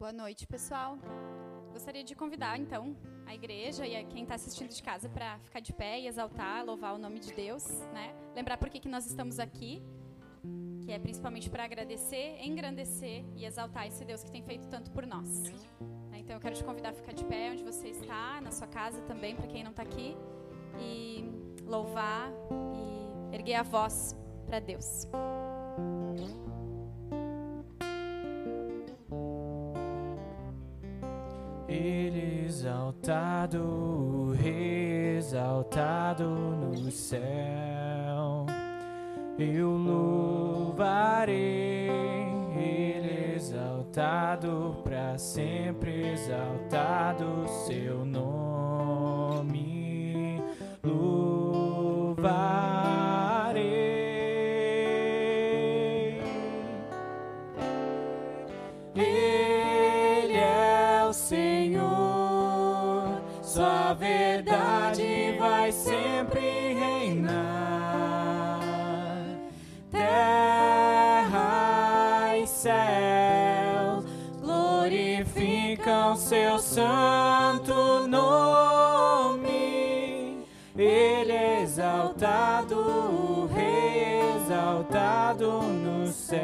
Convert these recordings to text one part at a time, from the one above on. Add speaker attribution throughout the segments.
Speaker 1: Boa noite, pessoal. Gostaria de convidar, então, a igreja e a quem está assistindo de casa para ficar de pé e exaltar, louvar o nome de Deus, né? Lembrar por que, que nós estamos aqui, que é principalmente para agradecer, engrandecer e exaltar esse Deus que tem feito tanto por nós. Né? Então, eu quero te convidar a ficar de pé onde você está, na sua casa também, para quem não está aqui, e louvar e erguer a voz para Deus.
Speaker 2: Exaltado, exaltado no céu. Eu louvarei, Ele exaltado para sempre, exaltado seu nome. Exaltado no céu.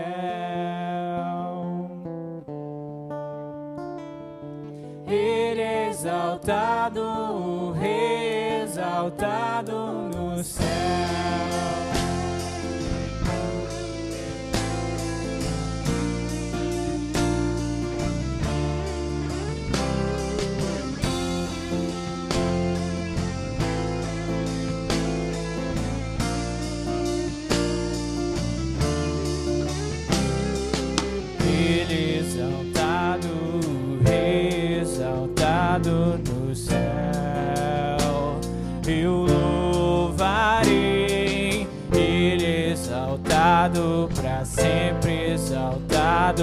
Speaker 2: Ele é exaltado, o Rei exaltado no céu.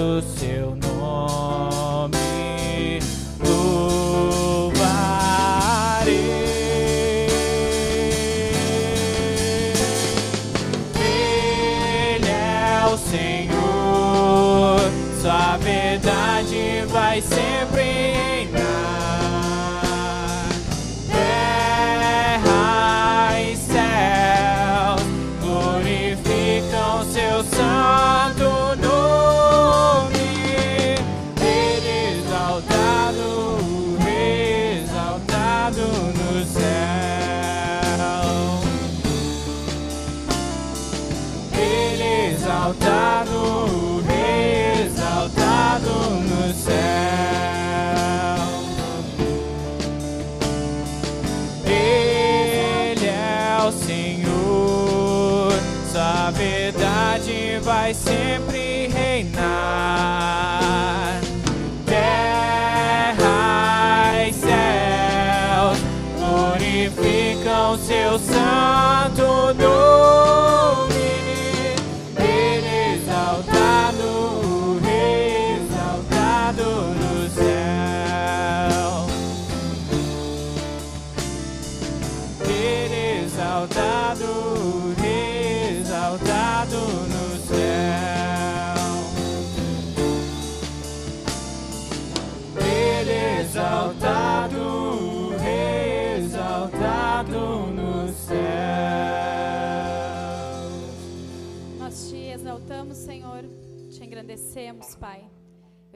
Speaker 2: Exaltado seu nome. Louvarei. Ele é o Senhor, Sua verdade vai sempre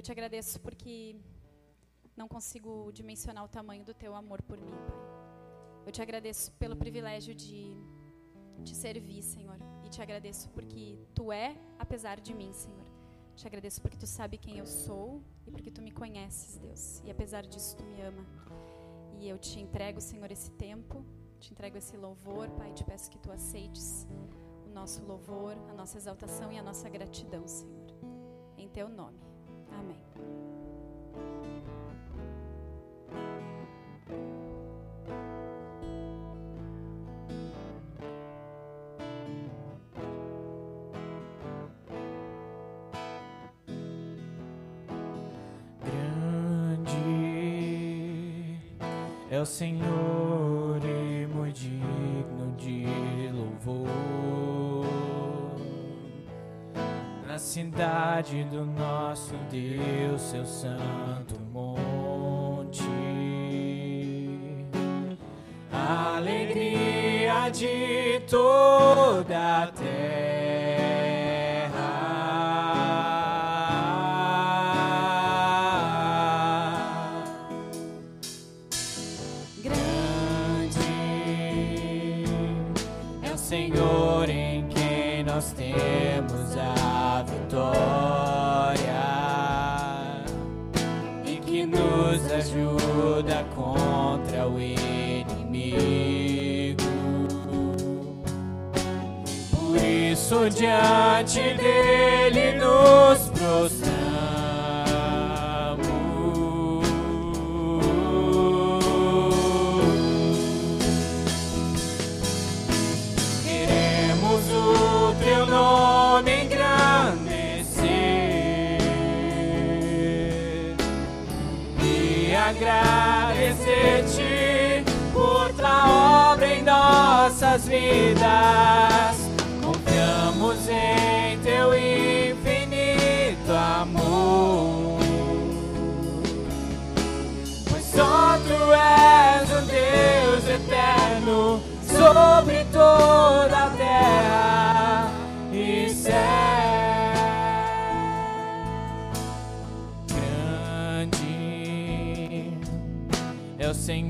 Speaker 1: te agradeço porque não consigo dimensionar o tamanho do teu amor por mim, Pai. Eu te agradeço pelo privilégio de te servir, Senhor. E te agradeço porque tu é apesar de mim, Senhor. Te agradeço porque tu sabe quem eu sou e porque tu me conheces, Deus. E apesar disso, tu me ama. E eu te entrego, Senhor, esse tempo, te entrego esse louvor, Pai. Te peço que tu aceites o nosso louvor, a nossa exaltação e a nossa gratidão, Senhor. Em teu nome. Amém.
Speaker 2: Grande é o Senhor e muito digno de louvor. Cidade do nosso Deus, seu santo monte. Alegria de toda a diante dele nos prostramos. Queremos o teu nome engrandecer e agradecer-te por tua obra em nossas vidas.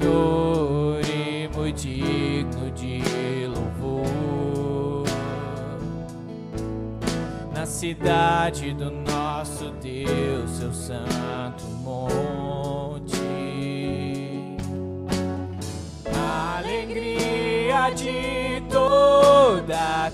Speaker 2: Senhor e muito digno de louvor na cidade do nosso Deus, seu santo monte. A alegria de toda a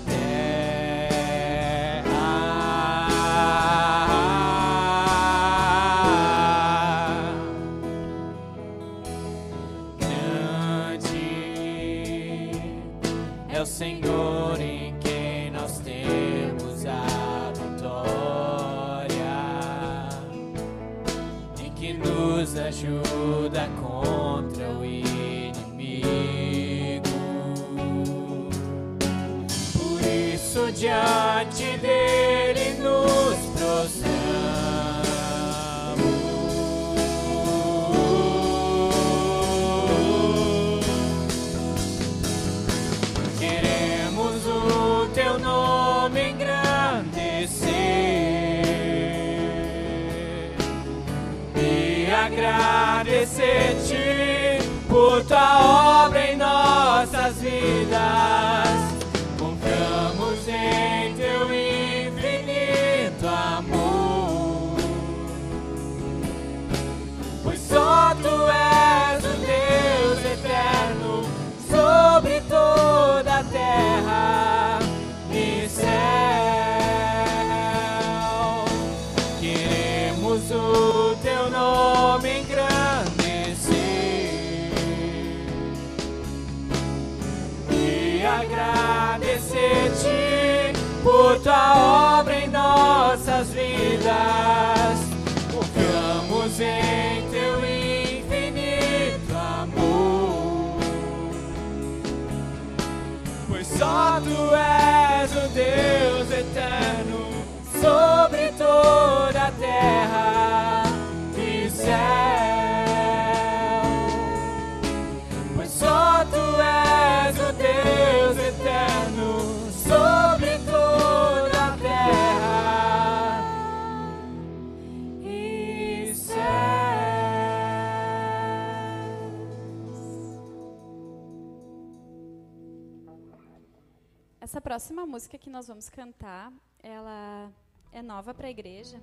Speaker 1: próxima música que nós vamos cantar, ela é nova para a igreja.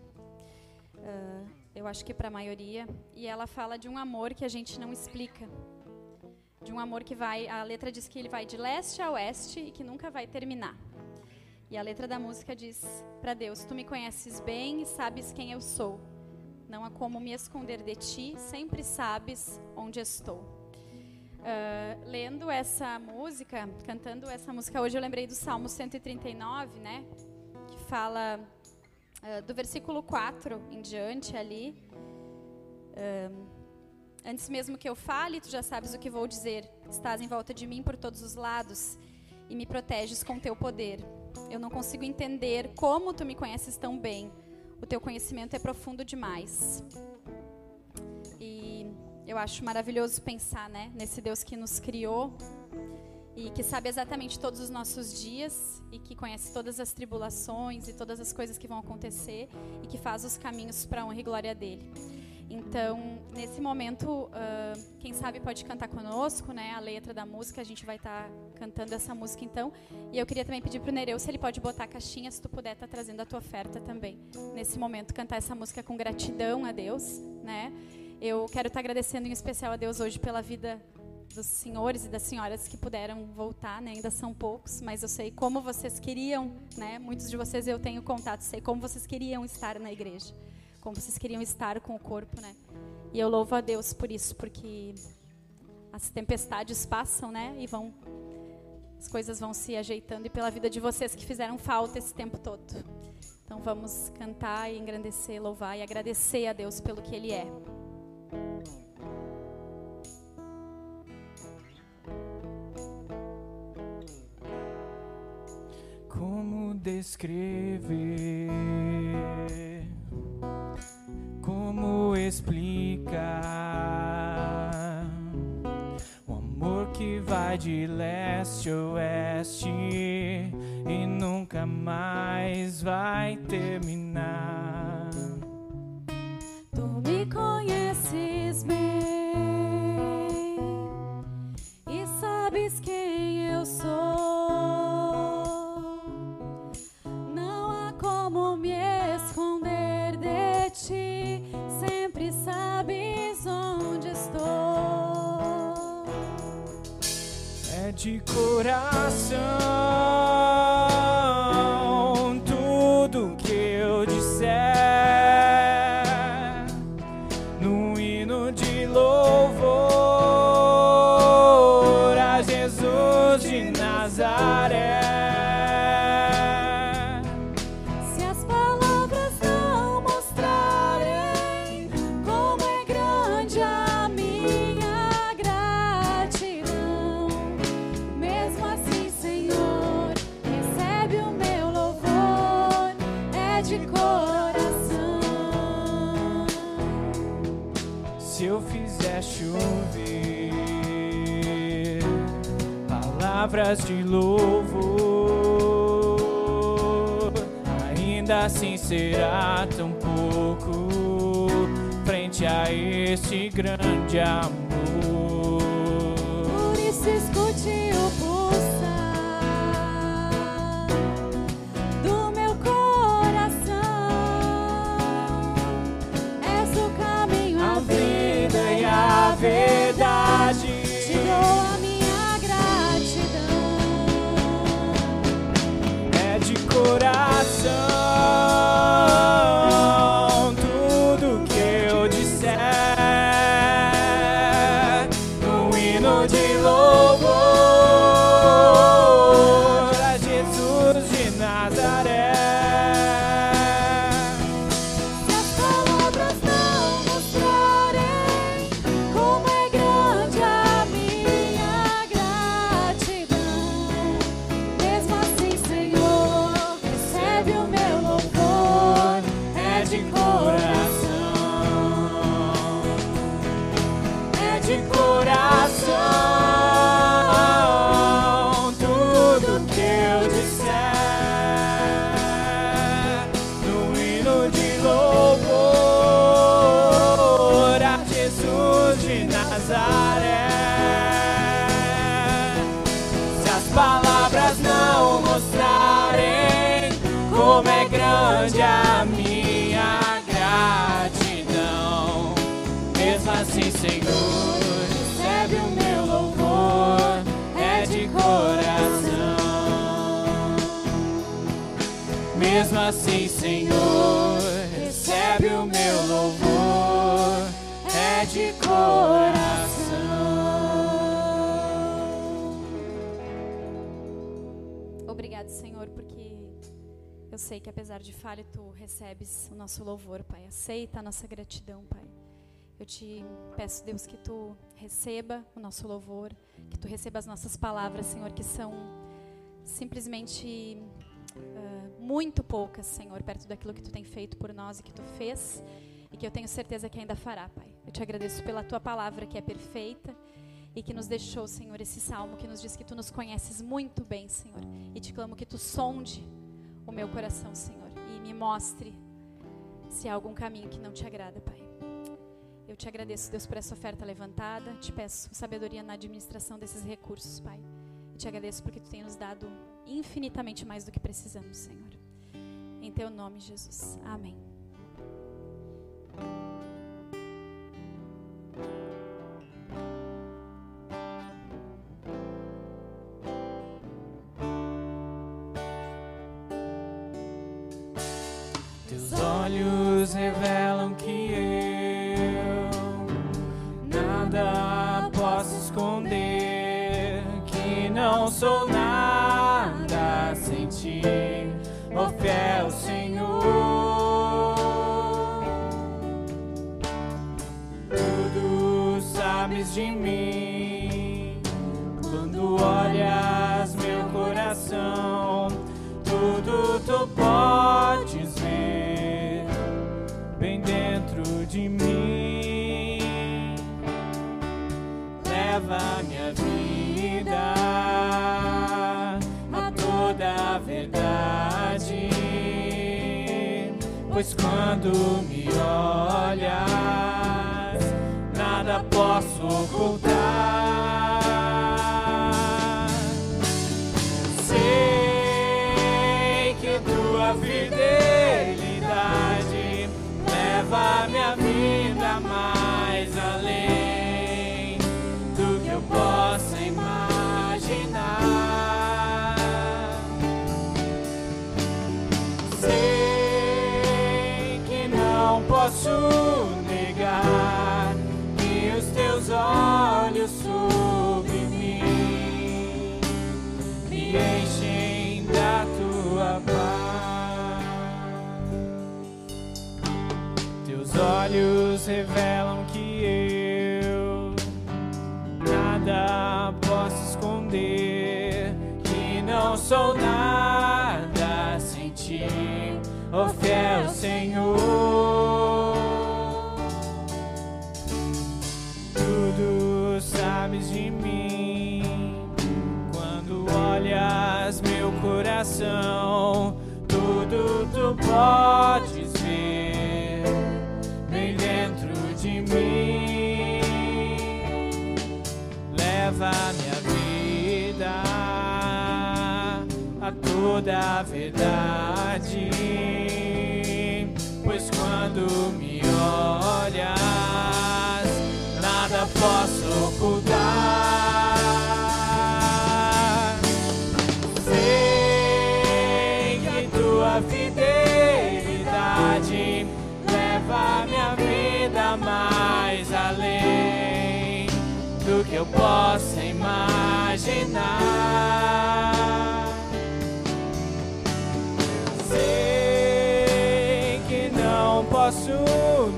Speaker 1: Ah, eu acho que para a maioria. E ela fala de um amor que a gente não explica. De um amor que vai. A letra diz que ele vai de leste a oeste e que nunca vai terminar. E a letra da música diz para Deus: Tu me conheces bem e sabes quem eu sou. Não há como me esconder de ti, sempre sabes onde estou. Ah, lendo essa música, cantando essa música hoje, eu lembrei do Salmo 139, né? Que fala ah, do versículo 4 em diante ali. Ah, Antes mesmo que eu fale, tu já sabes o que vou dizer. Estás em volta de mim por todos os lados e me proteges com teu poder. eu não consigo entender como tu me conheces tão bem. O teu conhecimento é profundo demais. Eu acho maravilhoso pensar, né, nesse Deus que nos criou e que sabe exatamente todos os nossos dias e que conhece todas as tribulações e todas as coisas que vão acontecer e que faz os caminhos para a honra e glória dele. Então, nesse momento, uh, quem sabe pode cantar conosco, né? A letra da música, a gente vai estar tá cantando essa música então. E eu queria também pedir para o Nereu se ele pode botar a caixinha, se tu puder estar tá trazendo a tua oferta também. Nesse momento, cantar essa música com gratidão a Deus, né? Eu quero estar agradecendo em especial a Deus hoje pela vida dos senhores e das senhoras que puderam voltar, né? ainda são poucos, mas eu sei como vocês queriam, né? Muitos de vocês eu tenho contato, sei como vocês queriam estar na igreja como vocês queriam estar com o corpo, né? E eu louvo a Deus por isso, porque as tempestades passam, né? E vão as coisas vão se ajeitando e pela vida de vocês que fizeram falta esse tempo todo. Então vamos cantar e engrandecer, louvar e agradecer a Deus pelo que ele é.
Speaker 2: Descrever como explicar o amor que vai de leste a oeste e nunca mais vai terminar.
Speaker 1: Tu me conheces bem e sabes quem eu sou.
Speaker 2: De coração. Palavras de louvor. Ainda assim será tão pouco frente a este grande amor.
Speaker 1: Por isso escute
Speaker 2: de
Speaker 1: falha, tu recebes o nosso louvor, Pai. Aceita a nossa gratidão, Pai. Eu te peço, Deus, que tu receba o nosso louvor, que tu receba as nossas palavras, Senhor, que são simplesmente uh, muito poucas, Senhor, perto daquilo que tu tem feito por nós e que tu fez e que eu tenho certeza que ainda fará, Pai. Eu te agradeço pela tua palavra que é perfeita e que nos deixou, Senhor, esse salmo que nos diz que tu nos conheces muito bem, Senhor. E te clamo que tu sonde o meu coração, Senhor, e me mostre se há algum caminho que não te agrada, Pai. Eu te agradeço, Deus, por essa oferta levantada. Te peço sabedoria na administração desses recursos, Pai. E te agradeço porque tu tem nos dado infinitamente mais do que precisamos, Senhor. Em teu nome, Jesus. Amém.
Speaker 2: Sabes de mim. Quando olhas meu coração, tudo tu podes ver bem dentro de mim. Leva minha vida a toda a verdade, pois quando me olhas nada posso ocultar. Sei que tua fidelidade leva minha vida mais além do que eu possa imaginar. Sei que não posso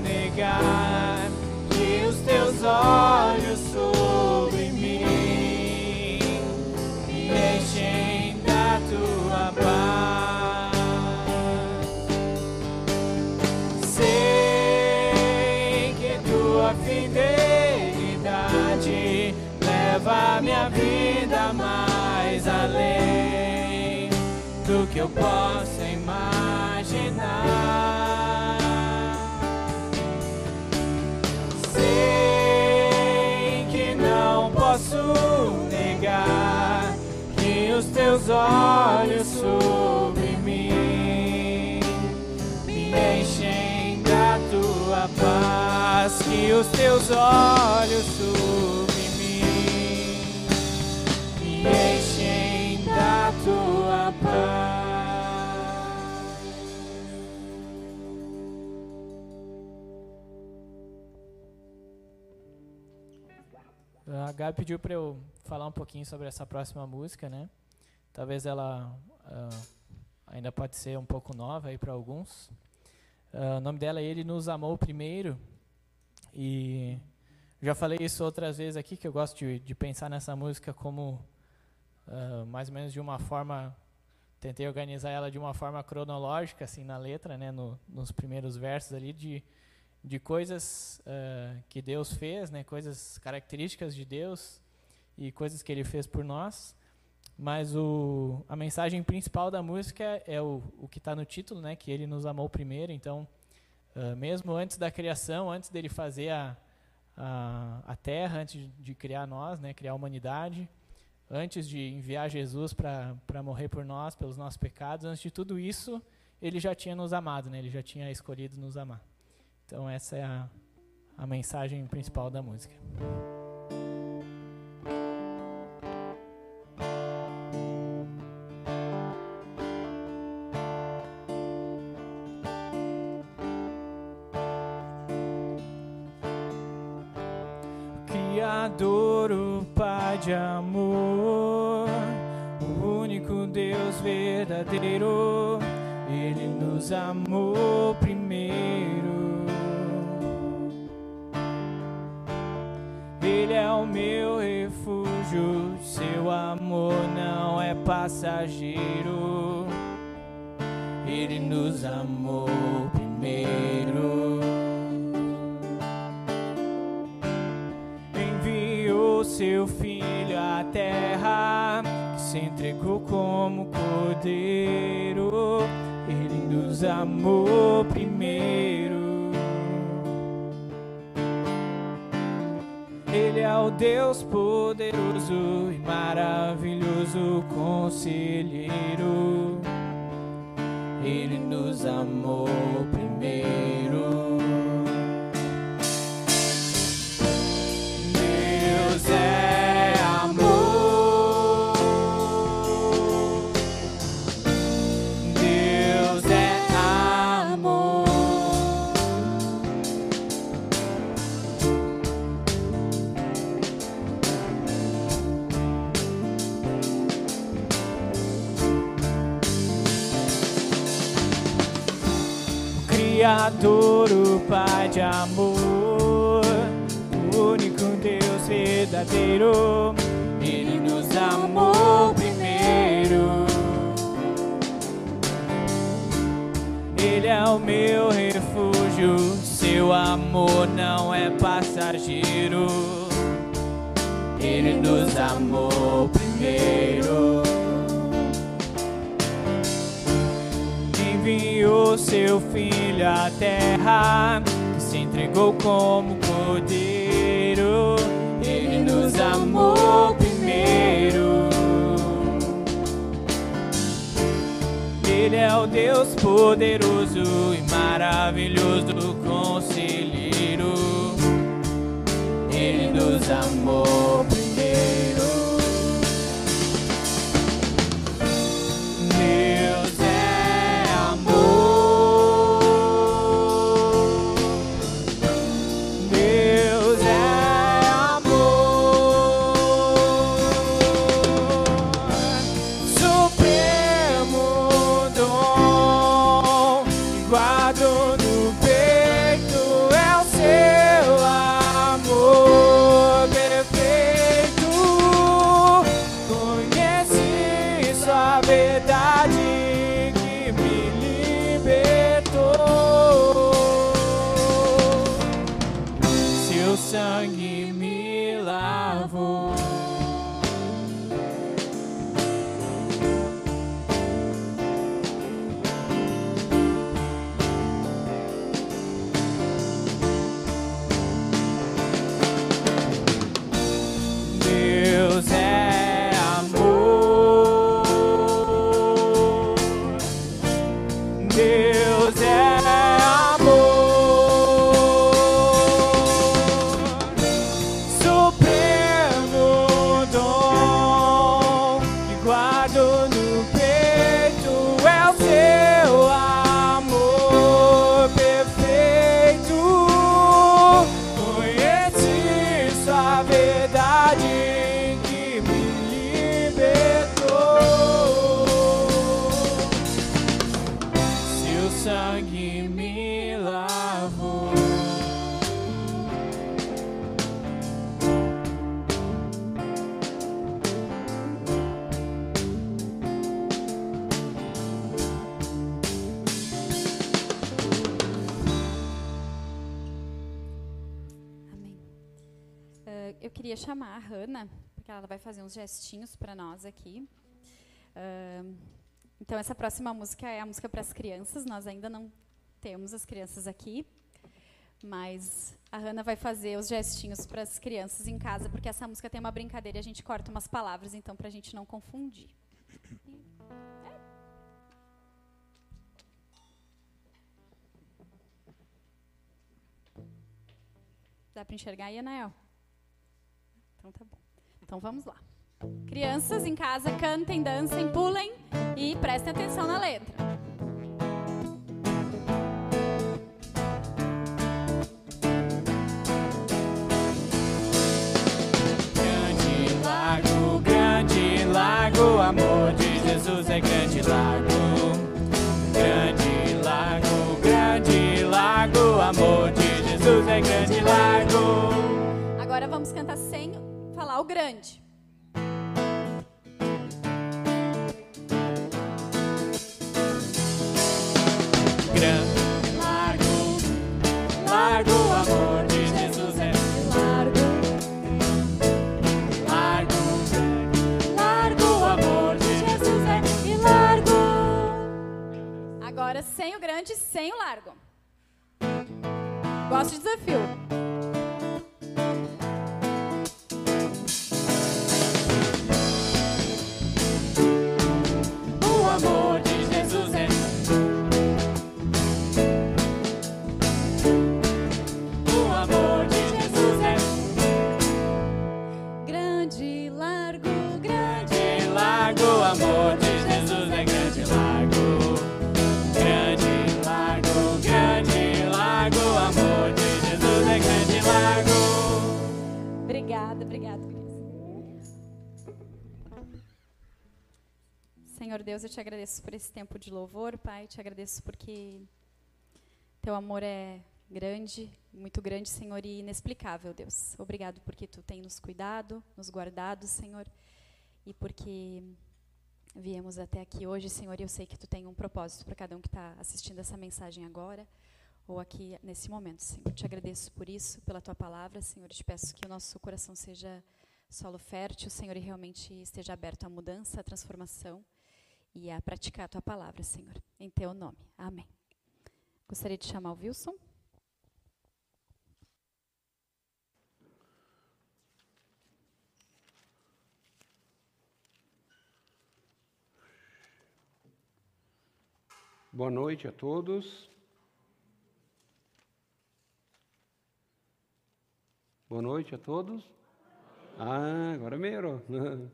Speaker 2: negar teus olhos eu possa imaginar. posso negar que os teus olhos sobre mim me enchem da tua paz, que os teus olhos sobre mim me enchem da tua paz.
Speaker 3: A Gabi pediu para eu falar um pouquinho sobre essa próxima música, né? Talvez ela uh, ainda pode ser um pouco nova aí para alguns. Uh, o nome dela é Ele Nos Amou Primeiro. E já falei isso outras vezes aqui, que eu gosto de, de pensar nessa música como uh, mais ou menos de uma forma
Speaker 2: tentei organizar ela de uma forma cronológica, assim, na letra, né, no, nos primeiros versos ali, de, de coisas uh, que Deus fez, né, coisas características de Deus e coisas que Ele fez por nós. Mas o, a mensagem principal da música é o, o que está no título, né, que Ele nos amou primeiro. Então, uh, mesmo antes da criação, antes dele fazer a, a, a Terra, antes de criar nós, né, criar a humanidade, antes de enviar Jesus para morrer por nós, pelos nossos pecados, antes de tudo isso, ele já tinha nos amado, né? ele já tinha escolhido nos amar. Então, essa é a, a mensagem principal da música. Ele passageiro. Ele nos amou primeiro. enviou seu filho à terra, que se entregou como cordeiro. Ele nos amou primeiro. Ele é o Deus poderoso e maravilhoso Ele nos
Speaker 1: Uh, eu queria chamar a Hanna, porque ela vai fazer uns gestinhos para nós aqui. Uh, então, essa próxima música é a música para as crianças. Nós ainda não temos as crianças aqui, mas a Hanna vai fazer os gestinhos para as crianças em casa, porque essa música tem uma brincadeira e a gente corta umas palavras, então, para a gente não confundir. Dá para enxergar aí, Anael? Então tá bom. Então vamos lá. Crianças em casa, cantem, dancem, pulem e prestem atenção na letra.
Speaker 2: Grande. Grande, largo, largo, amor de Jesus é
Speaker 1: Largo,
Speaker 2: largo, largo, amor de Jesus é
Speaker 1: e largo. Agora sem o grande, sem o largo. Gosto de desafio. Deus, eu te agradeço por esse tempo de louvor, Pai. Te agradeço porque teu amor é grande, muito grande, Senhor, e inexplicável, Deus. Obrigado porque tu tem nos cuidado, nos guardado, Senhor, e porque viemos até aqui hoje, Senhor, e eu sei que tu tem um propósito para cada um que está assistindo essa mensagem agora ou aqui nesse momento, Senhor. Te agradeço por isso, pela tua palavra, Senhor. Te peço que o nosso coração seja solo fértil, Senhor, e realmente esteja aberto à mudança, à transformação e a praticar a tua palavra, Senhor. Em teu nome. Amém. Gostaria de chamar o Wilson.
Speaker 4: Boa noite a todos. Boa noite a todos. Ah, agora melhorou.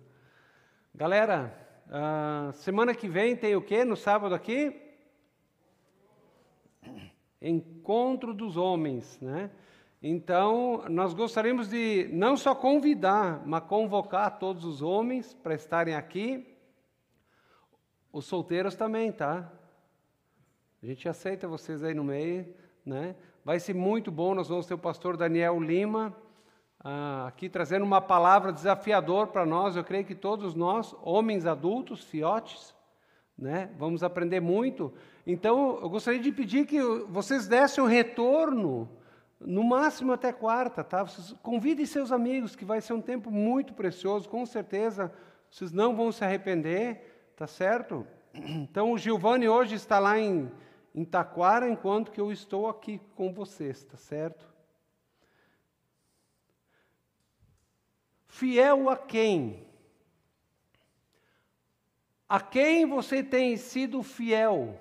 Speaker 4: Galera, ah, semana que vem tem o quê no sábado aqui? Encontro dos homens, né? Então, nós gostaríamos de não só convidar, mas convocar todos os homens para estarem aqui. Os solteiros também, tá? A gente aceita vocês aí no meio, né? Vai ser muito bom. Nós vamos ter o pastor Daniel Lima ah, aqui trazendo uma palavra desafiador para nós. Eu creio que todos nós, homens adultos, fiotes, né? Vamos aprender muito. Então, eu gostaria de pedir que vocês dessem um retorno, no máximo até quarta, tá? Vocês convidem seus amigos, que vai ser um tempo muito precioso. Com certeza, vocês não vão se arrepender, tá certo? Então, o Giovanni hoje está lá em em Taquara, enquanto que eu estou aqui com vocês, está certo? Fiel a quem? A quem você tem sido fiel?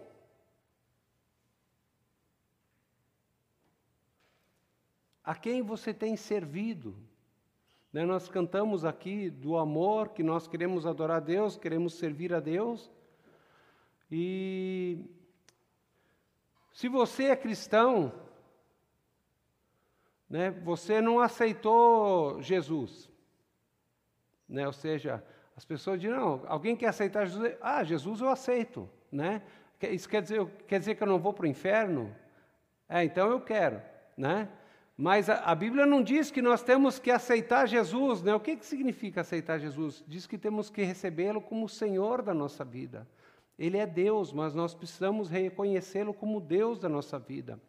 Speaker 4: A quem você tem servido? Né, nós cantamos aqui do amor, que nós queremos adorar a Deus, queremos servir a Deus. E se você é cristão, né, você não aceitou Jesus. Né, ou seja, as pessoas dizem, não, alguém quer aceitar Jesus? Ah, Jesus eu aceito. Né? Isso quer dizer, quer dizer que eu não vou para o inferno? É, então eu quero. Né? Mas a, a, Bíblia não diz que nós temos que aceitar Jesus. Né? O que, que significa aceitar Jesus? Diz que temos que recebê-lo como Senhor da nossa vida. Ele é Deus, mas nós precisamos reconhecê-lo como Deus da nossa vida.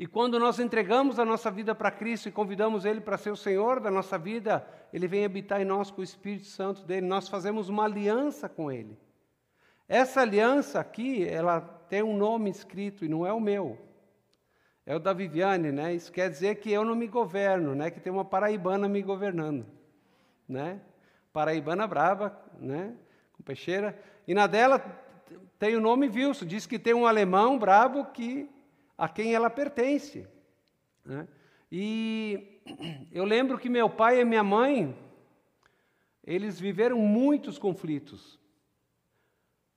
Speaker 4: E quando nós entregamos a nossa vida para Cristo e convidamos Ele para ser o Senhor da nossa vida, Ele vem habitar em nós com o Espírito Santo dele. Nós fazemos uma aliança com Ele. Essa aliança aqui, ela tem um nome escrito e não é o meu. É o da Viviane, né? Isso quer dizer que eu não me governo, né? Que tem uma paraibana me governando, né? Paraibana brava, né? Com peixeira. E na dela tem o nome Wilson. Diz que tem um alemão bravo que a quem ela pertence. Né? E eu lembro que meu pai e minha mãe, eles viveram muitos conflitos.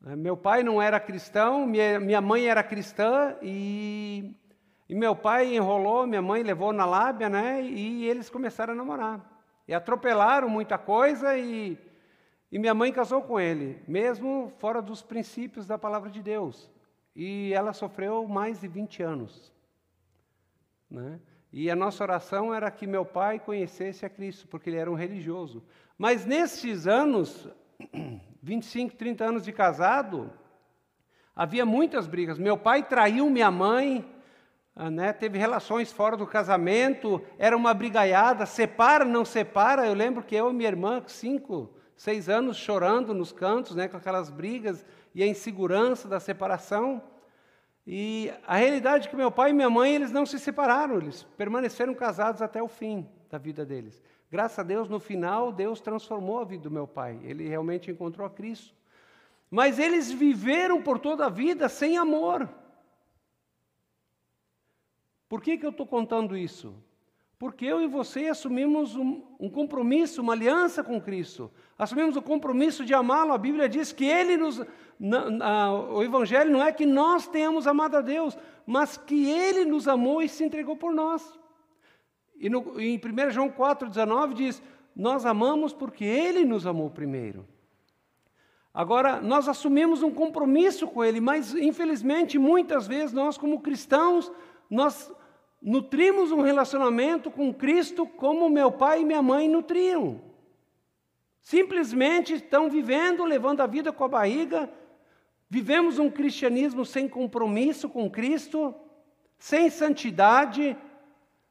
Speaker 4: Né? Meu pai não era cristão, minha, mãe era cristã e, e meu pai enrolou, minha mãe levou na lábia, né? E eles começaram a namorar. E atropelaram muita coisa e, e minha mãe casou com ele, mesmo fora dos princípios da palavra de Deus. E ela sofreu mais de 20 anos. Né? E a nossa oração era que meu pai conhecesse a Cristo, porque ele era um religioso. Mas nesses anos, 25, 30 anos de casado, havia muitas brigas. Meu pai traiu minha mãe, ah, né, teve relações fora do casamento, era uma brigaiada, separa, não separa. Eu lembro que eu e minha irmã, cinco, seis anos, chorando nos cantos, né, com aquelas brigas e a insegurança da separação. E a realidade é que meu pai e minha mãe, eles não se separaram, eles permaneceram casados até o fim da vida deles. Graças a Deus, no final, Deus transformou a vida do meu pai. Ele realmente encontrou a Cristo. Mas eles viveram por toda a vida sem amor. Por que, que eu estou contando isso? Porque eu e você assumimos um, um, compromisso, uma aliança com Cristo. Assumimos o compromisso de amá-lo. A Bíblia diz que Ele nos. Na, na, o Evangelho não é que nós tenhamos amado a Deus, mas que Ele nos amou e se entregou por nós. E no, em 1 João 4,19 diz: Nós amamos porque Ele nos amou primeiro. Agora, nós assumimos um compromisso com Ele, mas infelizmente, muitas vezes, nós, como cristãos, nós nutrimos um relacionamento com Cristo como meu pai e minha mãe nutriam. Simplesmente estão vivendo, levando a vida com a barriga. Vivemos um cristianismo sem compromisso com Cristo, sem santidade,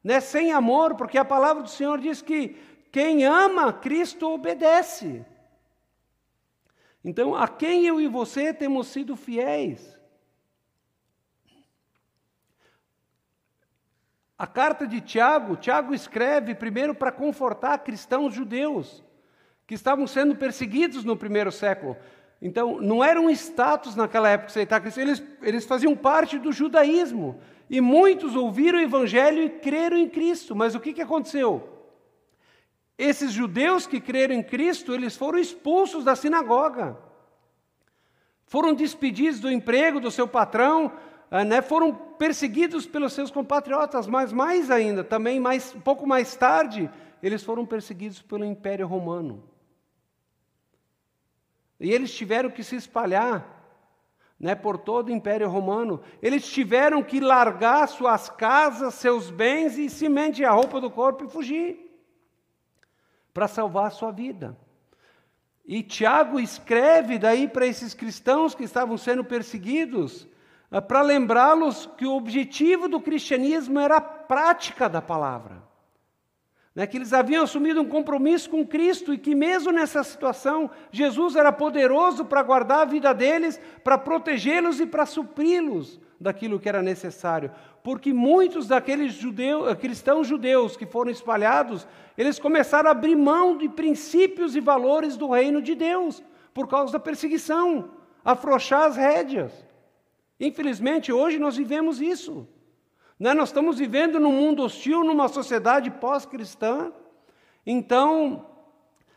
Speaker 4: né, sem amor, porque a palavra do Senhor diz que quem ama Cristo obedece. Então, a quem eu e você temos sido fiéis? A carta de Tiago, Tiago escreve primeiro para confortar cristãos judeus que estavam sendo perseguidos no primeiro século. Então, não era um status naquela época aceitar Cristo, eles, eles faziam parte do judaísmo. E muitos ouviram o evangelho e creram em Cristo. Mas o que, que aconteceu? Esses judeus que creram em Cristo, eles foram expulsos da sinagoga. Foram despedidos do emprego do seu patrão, né, foram perseguidos pelos seus compatriotas, mas mais ainda, também mais, um pouco mais tarde, eles foram perseguidos pelo Império Romano. E eles tiveram que se espalhar né, por todo o Império Romano. Eles tiveram que largar suas casas, seus bens e se a roupa do corpo e fugir para salvar a sua vida. E Tiago escreve daí para esses cristãos que estavam sendo perseguidos, para lembrá-los que o objetivo do cristianismo era a prática da palavra. Né, que eles haviam assumido um compromisso com Cristo e que, mesmo nessa situação, Jesus era poderoso para guardar a vida deles, para protegê-los e para supri-los daquilo que era necessário. Porque muitos daqueles judeus, cristãos judeus que foram espalhados, eles começaram a abrir mão de princípios e valores do reino de Deus, por causa da perseguição, afrouxar as rédeas. Infelizmente, hoje nós vivemos isso. Né? Nós estamos vivendo num mundo hostil, numa sociedade pós-cristã. Então,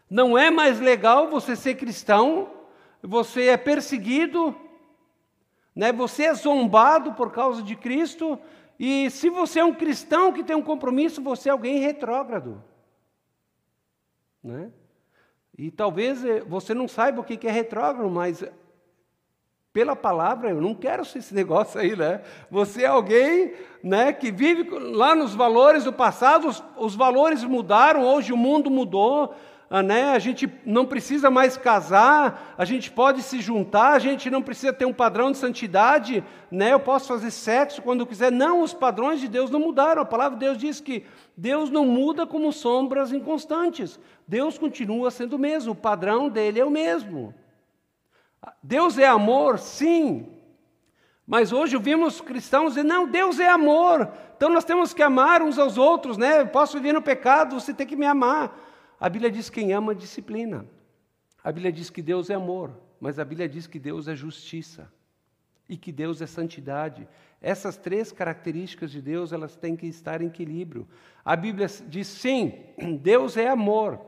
Speaker 4: não é mais legal você ser cristão, você é perseguido, né? você é zombado por causa de Cristo, e se você é um cristão que tem um compromisso, você é alguém retrógrado. Né? E talvez eh, você não saiba o que é retrógrado, mas pela palavra, eu não quero esse negócio aí, né? Você é alguém né, que vive lá nos valores do passado, os, os valores mudaram, hoje o mundo mudou, ah, né, a gente não precisa mais casar, a gente pode se juntar, a gente não precisa ter um padrão de santidade, né, eu posso fazer sexo quando eu quiser. Não, os padrões de Deus não mudaram. A palavra de Deus diz que Deus não muda como sombras inconstantes. Deus continua sendo o mesmo, o padrão dele é o mesmo. Deus é amor, sim. Mas hoje vimos cristãos dizer, não, Deus é amor. Então nós temos que amar uns aos outros, né? Eu posso viver no pecado, você tem que me amar. A Bíblia diz que quem ama disciplina. A Bíblia diz que Deus é amor, mas a Bíblia diz que Deus é justiça e que Deus é santidade. Essas três características de Deus, elas têm que estar em equilíbrio. A Bíblia diz sim, Deus é amor,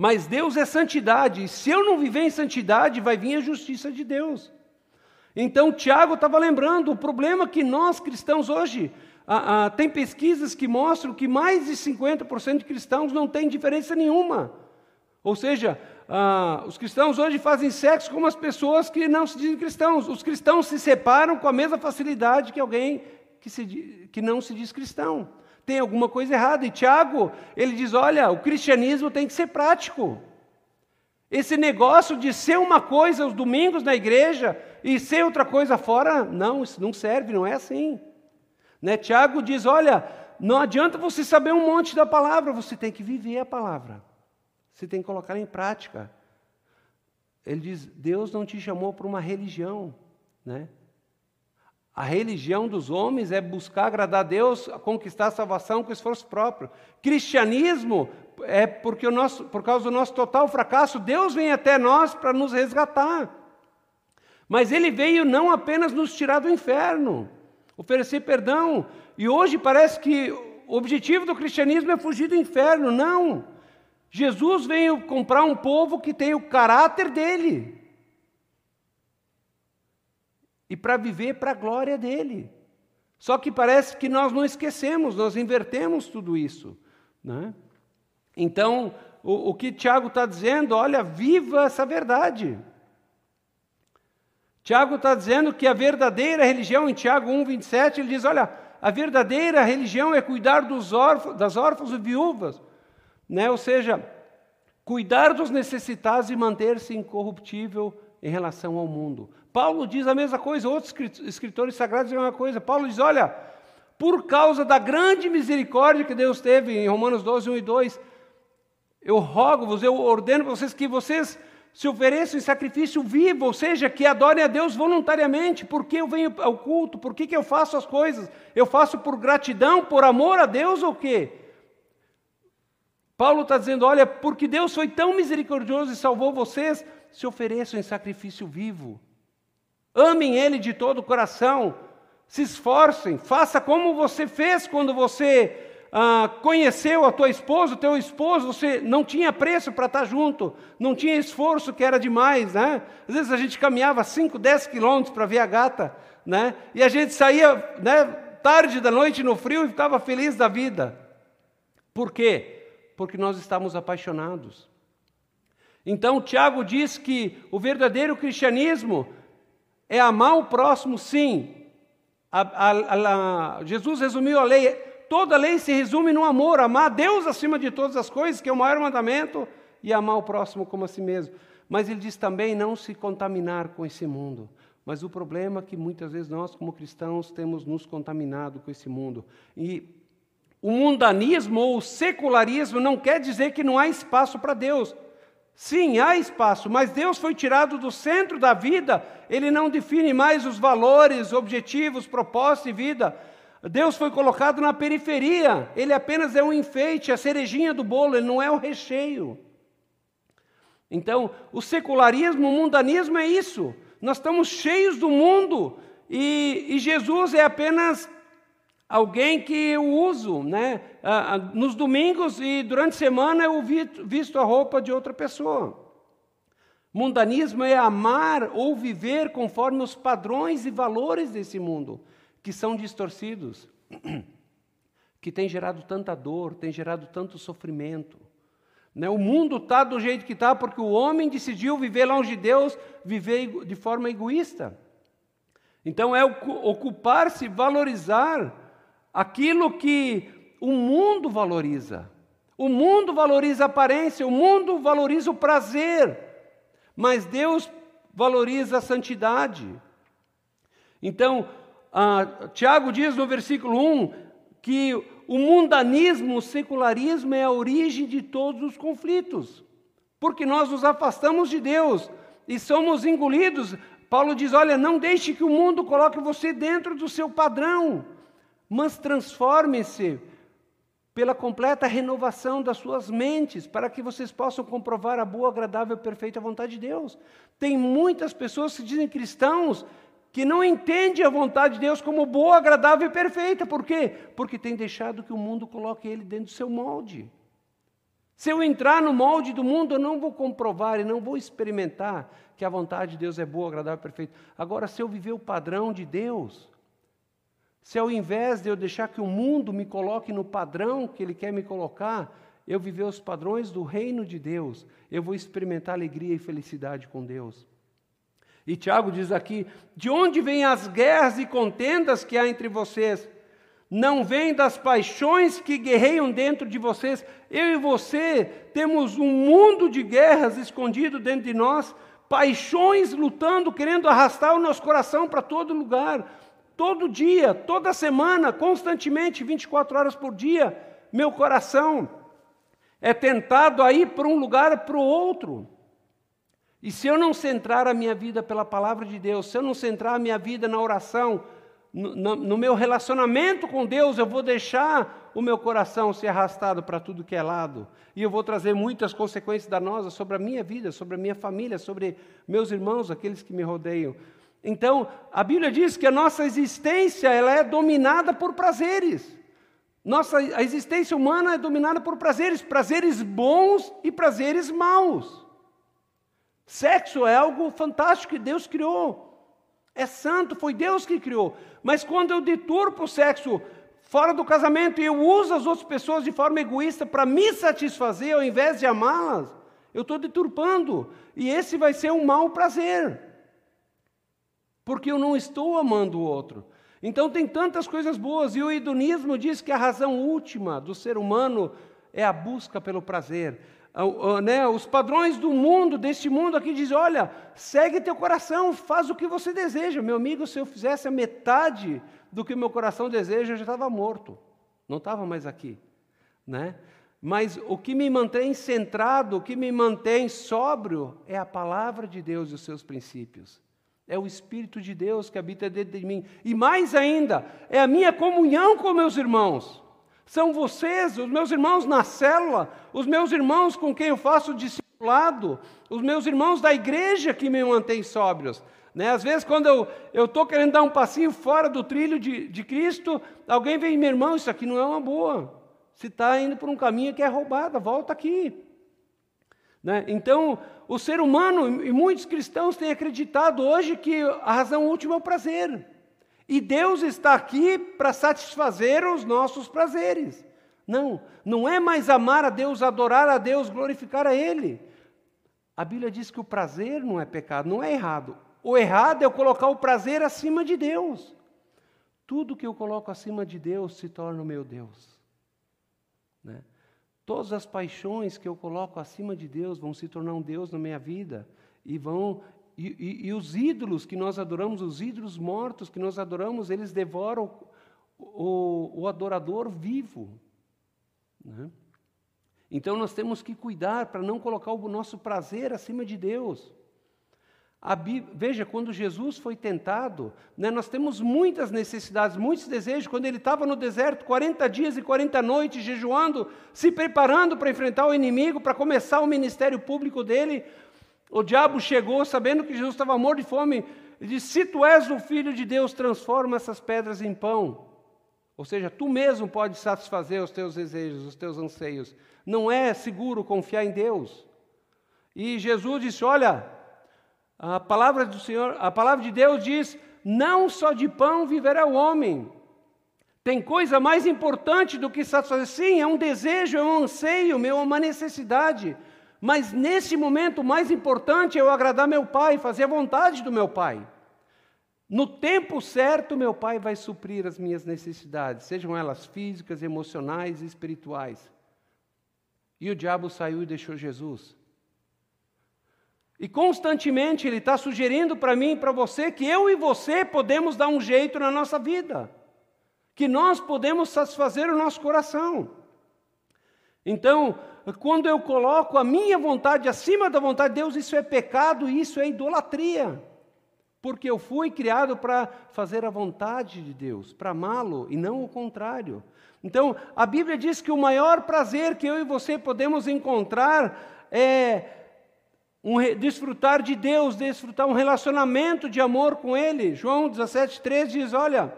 Speaker 4: mas Deus é santidade. E se eu não viver em santidade, vai vir a justiça de Deus. Então, Tiago estava lembrando o problema que nós cristãos hoje ah, ah, tem pesquisas que mostram que mais de 50% de cristãos não têm diferença nenhuma. Ou seja, os cristãos hoje fazem sexo com as pessoas que não se dizem cristãos. Os cristãos se separam com a mesma facilidade que alguém que, se, que não se diz cristão. Tem alguma coisa errada. E Tiago, ele diz: olha, o cristianismo tem que ser prático. Esse negócio de ser uma coisa os domingos na igreja e ser outra coisa fora, não, isso não serve, não é assim. Né? Tiago diz: olha, não adianta você saber um monte da palavra, você tem que viver a palavra. Você tem que colocar em prática. Ele diz: Deus não te chamou para uma religião. Né? A religião dos homens é buscar agradar a Deus, conquistar a salvação com esforço próprio. Cristianismo é porque o nosso, por causa do nosso total fracasso, Deus vem até nós para nos resgatar. Mas Ele veio não apenas nos tirar do inferno, oferecer perdão. E hoje parece que o objetivo do cristianismo é fugir do inferno. Não. Jesus veio comprar um povo que tem o caráter dele. E para viver para a glória dele. Só que parece que nós não esquecemos, nós invertemos tudo isso. Né? Então, o, o que Tiago está dizendo, olha, viva essa verdade. Tiago está dizendo que a verdadeira religião, em Tiago 1, 27, ele diz: olha, a verdadeira religião é cuidar dos órfãos, das órfãos e viúvas, né? ou seja, cuidar dos necessitados e manter-se incorruptível em relação ao mundo. Paulo diz a mesma coisa, outros escritores sagrados dizem a mesma coisa. Paulo diz: olha, por causa da grande misericórdia que Deus teve, em Romanos 12, 1 e 2, eu rogo-vos, eu ordeno para vocês que vocês se ofereçam em sacrifício vivo, ou seja, que adorem a Deus voluntariamente. Por que eu venho ao culto? Por que, que eu faço as coisas? Eu faço por gratidão, por amor a Deus ou quê? Paulo está dizendo: olha, porque Deus foi tão misericordioso e salvou vocês, se ofereçam em sacrifício vivo. Amem Ele de todo o coração, se esforcem, faça como você fez quando você ah, conheceu a tua esposa, o teu esposo, você não tinha preço para estar junto, não tinha esforço que era demais, né? Às vezes a gente caminhava 5, 10 quilômetros para ver a gata, né? E a gente saía né, tarde da noite no frio e ficava feliz da vida. Por quê? Porque nós estávamos apaixonados. Então, Tiago diz que o verdadeiro cristianismo é amar o próximo, sim. A, a, a, Jesus resumiu a lei toda a lei se resume no amor, amar Deus acima de todas as coisas, que é o maior mandamento, e amar o próximo como a si mesmo. Mas ele diz também não se contaminar com esse mundo. Mas o problema é que muitas vezes nós, como cristãos, temos nos contaminado com esse mundo. E o mundanismo ou o secularismo não quer dizer que não há espaço para Deus. Sim, há espaço, mas Deus foi tirado do centro da vida, ele não define mais os valores, objetivos, propósitos de vida. Deus foi colocado na periferia, ele apenas é um enfeite, a cerejinha do bolo, ele não é o recheio. Então, o secularismo, o mundanismo é isso. Nós estamos cheios do mundo e, e Jesus é apenas alguém que eu uso, né? Ah, nos domingos e durante a semana eu visto a roupa de outra pessoa. Mundanismo é amar ou viver conforme os padrões e valores desse mundo que são distorcidos, que têm gerado tanta dor, têm gerado tanto sofrimento. Né? O mundo está do jeito que está porque o homem decidiu viver longe de Deus, viver de forma egoísta. Então é ocupar-se, valorizar aquilo que o mundo valoriza. O mundo valoriza a aparência, o mundo valoriza o prazer, mas Deus valoriza a santidade. Então, ah, Tiago diz no versículo 1 que o mundanismo, o secularismo é a origem de todos os conflitos, porque nós nos afastamos de Deus e somos engolidos. Paulo diz: olha, não deixe que o mundo coloque você dentro do seu padrão, mas transforme-se pela completa renovação das suas mentes, para que vocês possam comprovar a boa, agradável e perfeita vontade de Deus. Tem muitas pessoas que dizem cristãos que não entende a vontade de Deus como boa, agradável e perfeita. Por quê? Porque tem deixado que o mundo coloque ele dentro do seu molde. Se eu entrar no molde do mundo, eu não vou comprovar e não vou experimentar que a vontade de Deus é boa, agradável e perfeita. Agora, se eu viver o padrão de Deus, se ao invés de eu deixar que o mundo me coloque no padrão que ele quer me colocar, eu viver os padrões do reino de Deus, eu vou experimentar alegria e felicidade com Deus. E Tiago diz aqui: de onde vêm as guerras e contendas que há entre vocês? Não vêm das paixões que guerreiam dentro de vocês. Eu e você temos um mundo de guerras escondido dentro de nós, paixões lutando, querendo arrastar o nosso coração para todo lugar. Todo dia, toda semana, constantemente, 24 horas por dia, meu coração é tentado a ir para um lugar para o outro. E se eu não centrar a minha vida pela palavra de Deus, se eu não centrar a minha vida na oração, no, no, no meu relacionamento com Deus, eu vou deixar o meu coração ser arrastado para tudo que é lado. E eu vou trazer muitas consequências danosas sobre a minha vida, sobre a minha família, sobre meus irmãos, aqueles que me rodeiam. Então, a Bíblia diz que a nossa existência ela é dominada por prazeres. Nossa a existência humana é dominada por prazeres, prazeres bons e prazeres maus. Sexo é algo fantástico que Deus criou. É santo, foi Deus que criou. Mas quando eu deturpo o sexo fora do casamento e eu uso as outras pessoas de forma egoísta para me satisfazer ao invés de amá-las, eu estou deturpando. E esse vai ser um mau prazer. Porque eu não estou amando o outro. Então tem tantas coisas boas, e o hedonismo diz que a razão última do ser humano é a busca pelo prazer né, os padrões do mundo, deste mundo aqui, dizem: olha, segue teu coração, faz o que você deseja. Meu amigo, se eu fizesse a metade do que meu coração deseja, eu já estava morto, não estava mais aqui. Né? Mas o que me mantém centrado, o que me mantém sóbrio, é a palavra de Deus e os seus princípios. É o Espírito de Deus que habita dentro de mim. E mais ainda, é a minha comunhão com meus irmãos. São vocês, os meus irmãos na célula, os meus irmãos com quem eu faço discipulado, os meus irmãos da igreja que me mantêm sóbrios. Né? Às vezes, quando eu estou querendo dar um passinho fora do trilho de, de Cristo, alguém vem, meu irmão, isso aqui não é uma boa. Se está indo por um caminho que é roubada, volta aqui. Né? Então, o ser humano e muitos cristãos têm acreditado hoje que a razão última é o prazer. E Deus está aqui para satisfazer os nossos prazeres. Não, não é mais amar a Deus, adorar a Deus, glorificar a Ele. A Bíblia diz que o prazer não é pecado, não é errado. O errado é eu colocar o prazer acima de Deus. Tudo que eu coloco acima de Deus se torna o meu Deus. Né? Todas as paixões que eu coloco acima de Deus vão se tornar um Deus na minha vida e vão e, e, e, os ídolos que nós adoramos, os ídolos mortos que nós adoramos, eles devoram o, o, o adorador vivo. Né? Então nós temos que cuidar para não colocar o nosso prazer acima de Deus. Bíblia, veja, quando Jesus foi tentado, né, nós temos muitas necessidades, muitos desejos. Quando ele estava no deserto, 40 dias e 40 noites, jejuando, se preparando para enfrentar o inimigo, para começar o ministério público dele, o diabo chegou sabendo que Jesus estava morto de fome e disse: Se tu és o filho de Deus, transforma essas pedras em pão. Ou seja, tu mesmo pode satisfazer os teus desejos, os teus anseios. Não é seguro confiar em Deus. E Jesus disse: Olha, a palavra do Senhor, a palavra de Deus diz: Não só de pão viverá o homem. Tem coisa mais importante do que satisfazer. Sim, é um desejo, é um anseio, meu, é uma necessidade. Mas nesse momento, o mais importante é eu agradar meu pai, fazer a vontade do meu pai. No tempo certo, meu pai vai suprir as minhas necessidades, sejam elas físicas, emocionais e espirituais. E o diabo saiu e deixou Jesus. E constantemente ele está sugerindo para mim e para você que eu e você podemos dar um jeito na nossa vida, que nós podemos satisfazer o nosso coração. Então, quando eu coloco a minha vontade acima da vontade de Deus, isso é pecado, isso é idolatria. Porque eu fui criado para fazer a vontade de Deus, para amá-lo e não o contrário. Então, a Bíblia diz que o maior prazer que eu e você podemos encontrar é um, desfrutar de Deus, desfrutar um relacionamento de amor com Ele. João 17,3 diz: Olha,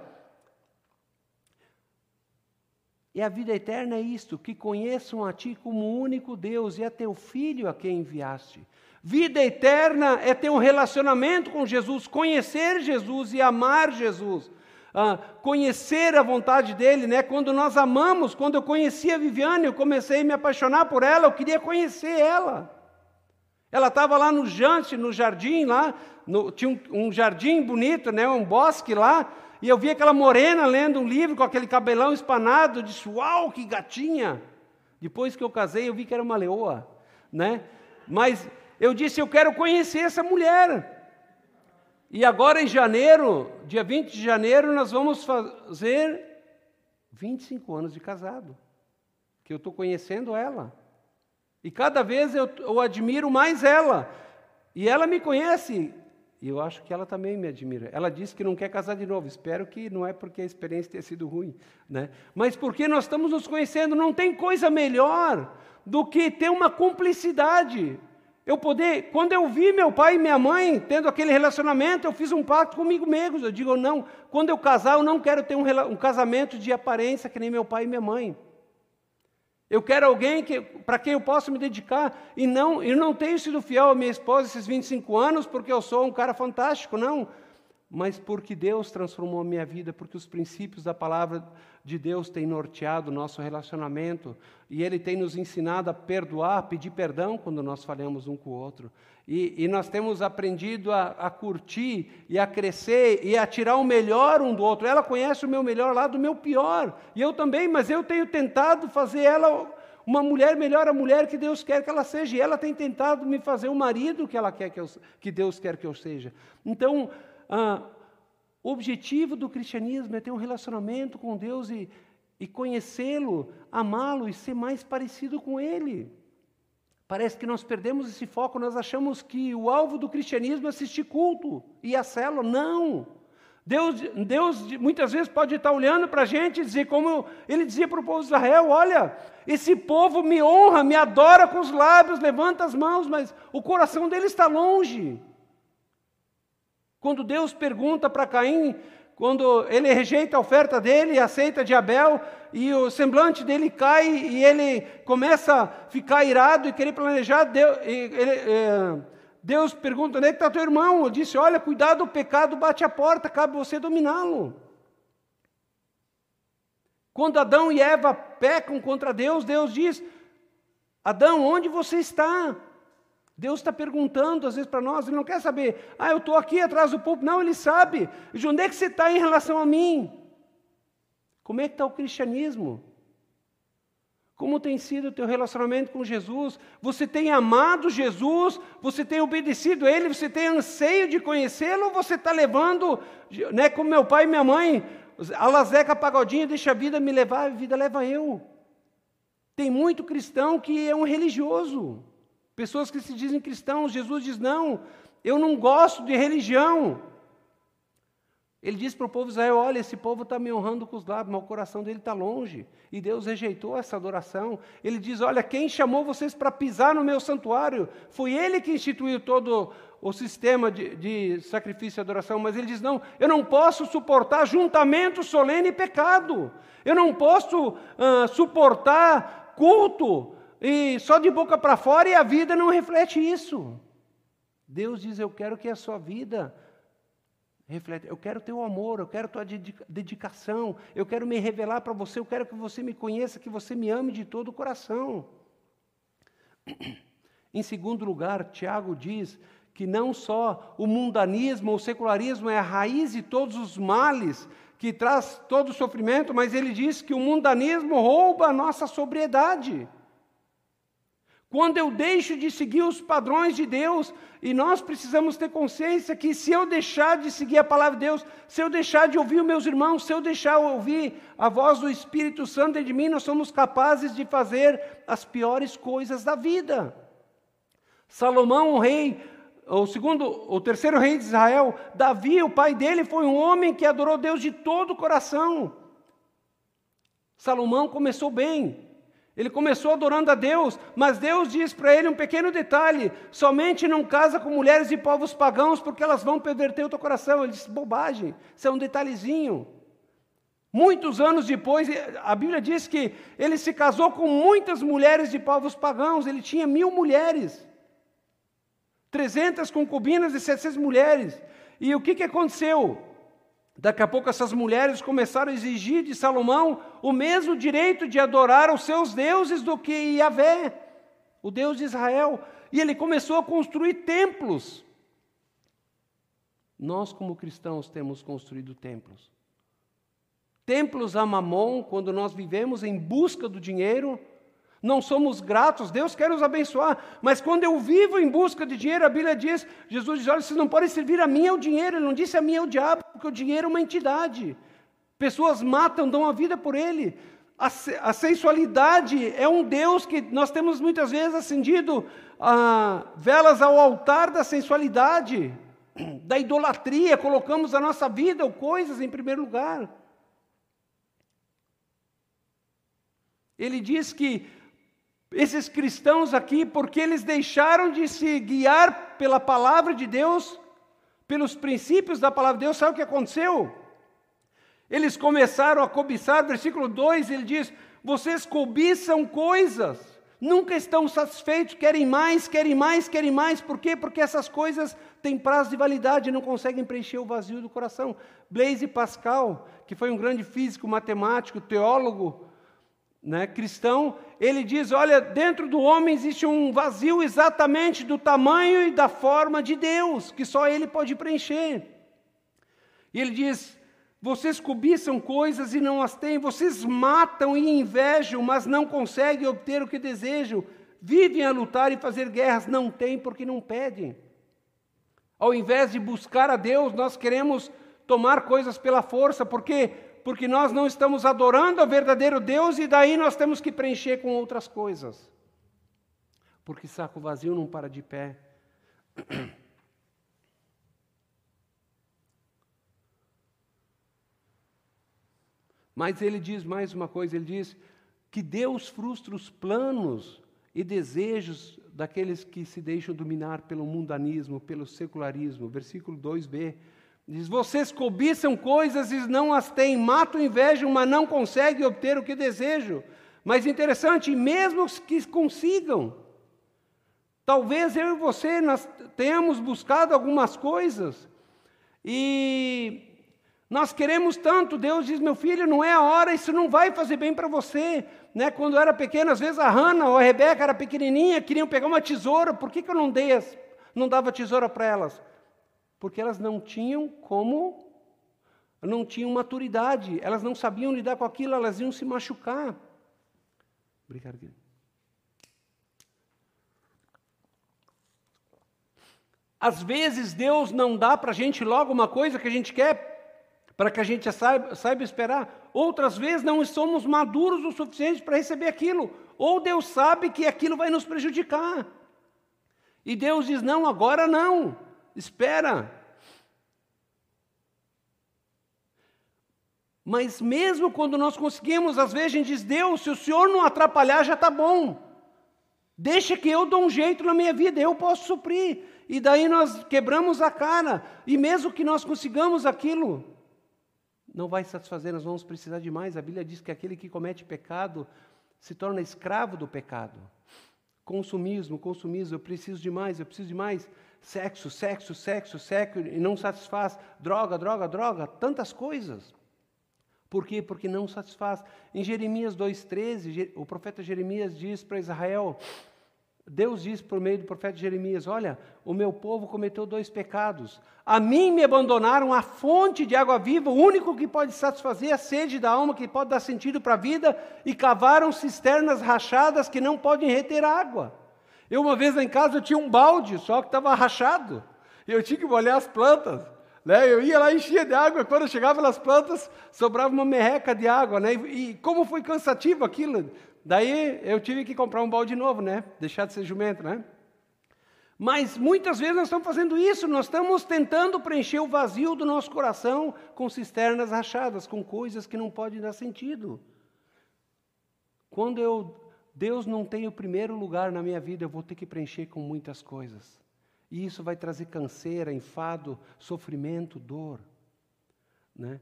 Speaker 4: e a vida eterna é isto: que conheçam a Ti como único Deus e a Teu Filho a quem enviaste. Vida eterna é ter um relacionamento com Jesus, conhecer Jesus e amar Jesus. Ah, conhecer a vontade dele, né? Quando nós amamos, quando eu conheci a Viviane, eu comecei a me apaixonar por ela, eu queria conhecer ela. Ela estava lá no jante, no jardim lá, no, tinha um, um, jardim bonito, né? Um bosque lá, e eu vi aquela morena lendo um livro com aquele cabelão espanado, eu disse, uau, que gatinha! Depois que eu casei, eu vi que era uma leoa, né? Mas eu disse: Eu quero conhecer essa mulher. E agora em janeiro, dia 20 de janeiro, nós vamos fazer 25 anos de casado. Que eu estou conhecendo ela. E cada vez eu, eu admiro mais ela. E ela me conhece. E eu acho que ela também me admira. Ela disse que não quer casar de novo. Espero que não é porque a experiência tenha sido ruim, né? Mas porque nós estamos nos conhecendo, não tem coisa melhor do que ter uma cumplicidade. Eu poder, quando eu vi meu pai e minha mãe tendo aquele relacionamento, eu fiz um pacto comigo mesmo. Eu digo, não, quando eu casar, eu não quero ter um, um casamento de aparência que nem meu pai e minha mãe. Eu quero alguém que, para quem eu possa me dedicar. E não, eu não tenho sido fiel à minha esposa esses 25 anos porque eu sou um cara fantástico, não mas porque Deus transformou a minha vida, porque os princípios da palavra de Deus têm norteado o nosso relacionamento e Ele tem nos ensinado a perdoar, pedir perdão quando nós falhamos um com o outro. E, e nós temos aprendido a, a, curtir e a crescer e a tirar o melhor um do outro. Ela conhece o meu melhor lá do meu pior, e eu também, mas eu tenho tentado fazer ela uma mulher melhor, a mulher que Deus quer que ela seja, e ela tem tentado me fazer o marido que ela quer que, eu, que Deus quer que eu seja. Então, ah, o objetivo do cristianismo é ter um relacionamento com Deus e, e conhecê-lo, amá-lo e ser mais parecido com Ele. Parece que nós perdemos esse foco, nós achamos que o alvo do cristianismo é assistir culto e a célula. Não! Deus, Deus muitas vezes pode estar olhando para a gente e dizer, como ele dizia para o povo de Israel: Olha, esse povo me honra, me adora com os lábios, levanta as mãos, mas o coração dele está longe. Quando Deus pergunta para Caim, quando ele rejeita a oferta dele e aceita de Abel, e o semblante dele cai e ele começa a ficar irado e querer planejar, Deus, ele, é, Deus pergunta: onde é está teu irmão? Eu disse: Olha, cuidado, o pecado bate a porta, cabe você dominá-lo. Quando Adão e Eva pecam contra Deus, Deus diz: Adão, onde você está? Deus está perguntando às vezes para nós, Ele não quer saber, ah, eu estou aqui atrás do púlpito. Não, Ele sabe. De onde é que você está em relação a mim? Como é que está o cristianismo? Como tem sido o teu relacionamento com Jesus? Você tem amado Jesus? Você tem obedecido a Ele? Você tem anseio de conhecê-lo? Ou você está levando, né, como meu pai e minha mãe, a lazeca pagodinha, deixa a vida me levar, a vida leva eu. Tem muito cristão que é um religioso. Pessoas que se dizem cristãos, Jesus diz: não, eu não gosto de religião. Ele diz para o povo de Israel: olha, esse povo está me honrando com os lábios, mas o coração dele está longe. E Deus rejeitou essa adoração. Ele diz: olha, quem chamou vocês para pisar no meu santuário? Foi ele que instituiu todo o sistema de, de sacrifício e adoração. Mas ele diz: não, eu não posso suportar juntamento solene e pecado. Eu não posso uh, suportar culto e só de boca para fora e a vida não reflete isso. Deus diz: Eu quero que a sua vida reflete. Eu quero teu amor, eu quero tua dedicação, eu quero me revelar para você, eu quero que você me conheça, que você me ame de todo o coração. Em segundo lugar, Tiago diz que não só o mundanismo, o secularismo é a raiz de todos os males, que traz todo o sofrimento, mas ele diz que o mundanismo rouba a nossa sobriedade. Quando eu deixo de seguir os padrões de Deus, e nós precisamos ter consciência que se eu deixar de seguir a palavra de Deus, se eu deixar de ouvir os meus irmãos, se eu deixar de ouvir a voz do Espírito Santo de mim, nós somos capazes de fazer as piores coisas da vida. Salomão, o rei, o segundo, o terceiro rei de Israel, Davi, o pai dele, foi um homem que adorou Deus de todo o coração. Salomão começou bem. Ele começou adorando a Deus, mas Deus diz para ele um pequeno detalhe: somente não casa com mulheres de povos pagãos, porque elas vão perverter o teu coração. Ele disse: bobagem, isso é um detalhezinho. Muitos anos depois, a Bíblia diz que ele se casou com muitas mulheres de povos pagãos, ele tinha mil mulheres. 300 concubinas e 700 mulheres. E o que, que aconteceu? Daqui a pouco essas mulheres começaram a exigir de Salomão o mesmo direito de adorar os seus deuses do que Yahvé, o Deus de Israel. E ele começou a construir templos. Nós, como cristãos, temos construído templos. Templos a Mamon, quando nós vivemos em busca do dinheiro, não somos gratos, Deus quer nos abençoar, mas quando eu vivo em busca de dinheiro, a Bíblia diz, Jesus diz, olha, vocês não podem servir a mim ao dinheiro, ele não disse a mim ao diabo, porque o dinheiro é uma entidade. Pessoas matam, dão a vida por ele. A, a sensualidade é um Deus que nós temos muitas vezes acendido ah, velas ao altar da sensualidade, da idolatria, colocamos a nossa vida ou coisas em primeiro lugar. Ele diz que esses cristãos aqui, porque eles deixaram de se guiar pela palavra de Deus, pelos princípios da palavra de Deus, sabe o que aconteceu? Eles começaram a cobiçar, versículo 2, ele diz: Vocês cobiçam coisas, nunca estão satisfeitos, querem mais, querem mais, querem mais, por quê? Porque essas coisas têm prazo de validade não conseguem preencher o vazio do coração. Blaise Pascal, que foi um grande físico, matemático, teólogo, né, cristão, ele diz: olha, dentro do homem existe um vazio exatamente do tamanho e da forma de Deus, que só Ele pode preencher. E ele diz: vocês cobiçam coisas e não as têm, vocês matam e invejam, mas não conseguem obter o que desejam, vivem a lutar e fazer guerras, não têm porque não pedem. Ao invés de buscar a Deus, nós queremos tomar coisas pela força, porque porque nós não estamos adorando ao verdadeiro Deus e daí nós temos que preencher com outras coisas. Porque saco vazio não para de pé. Mas ele diz mais uma coisa: ele diz que Deus frustra os planos e desejos daqueles que se deixam dominar pelo mundanismo, pelo secularismo. Versículo 2b. Diz: Vocês cobiçam coisas e não as têm, matam, invejam, mas não conseguem obter o que desejam. Mas interessante, mesmo que consigam, talvez eu e você nós tenhamos buscado algumas coisas e nós queremos tanto. Deus diz: Meu filho, não é a hora, isso não vai fazer bem para você. Né? Quando eu era pequeno, às vezes a Hannah ou a Rebeca era pequenininha, queriam pegar uma tesoura, por que, que eu não dei as, não dava tesoura para elas? Porque elas não tinham como, não tinham maturidade, elas não sabiam lidar com aquilo, elas iam se machucar. Obrigado, querido. Às vezes Deus não dá para a gente logo uma coisa que a gente quer, para que a gente saiba, saiba esperar. Outras vezes não somos maduros o suficiente para receber aquilo. Ou Deus sabe que aquilo vai nos prejudicar. E Deus diz: não, agora não espera. Mas mesmo quando nós conseguimos, às vezes a gente diz, Deus, se o Senhor não atrapalhar, já está bom. Deixa que eu dou um jeito na minha vida, eu posso suprir. E daí nós quebramos a cara. E mesmo que nós consigamos aquilo, não vai satisfazer, nós vamos precisar de mais. A Bíblia diz que aquele que comete pecado se torna escravo do pecado. Consumismo, consumismo, eu preciso de mais, eu preciso de mais sexo, sexo, sexo, sexo, e não satisfaz, droga, droga, droga, tantas coisas. Por quê? Porque não satisfaz. Em Jeremias 2,13, o profeta Jeremias diz para Israel: Deus diz por meio do profeta Jeremias: Olha, o meu povo cometeu dois pecados. A mim me abandonaram a fonte de água viva, o único que pode satisfazer a sede da alma, que pode dar sentido para a vida, e cavaram cisternas rachadas que não podem reter água. Eu, uma vez em casa, eu tinha um balde, só que estava rachado. E eu tinha que molhar as plantas. Né? Eu ia lá, enchia de água, e quando eu chegava nas plantas, sobrava uma merreca de água. Né? E, e como foi cansativo aquilo. Daí eu tive que comprar um balde novo, né? Deixar de ser jumento, né? Mas muitas vezes nós estamos fazendo isso, nós estamos tentando preencher o vazio do nosso coração com cisternas rachadas, com coisas que não podem dar sentido. Quando eu Deus não tem o primeiro lugar na minha vida, eu vou ter que preencher com muitas coisas. E isso vai trazer canseira, enfado, sofrimento, dor. Né?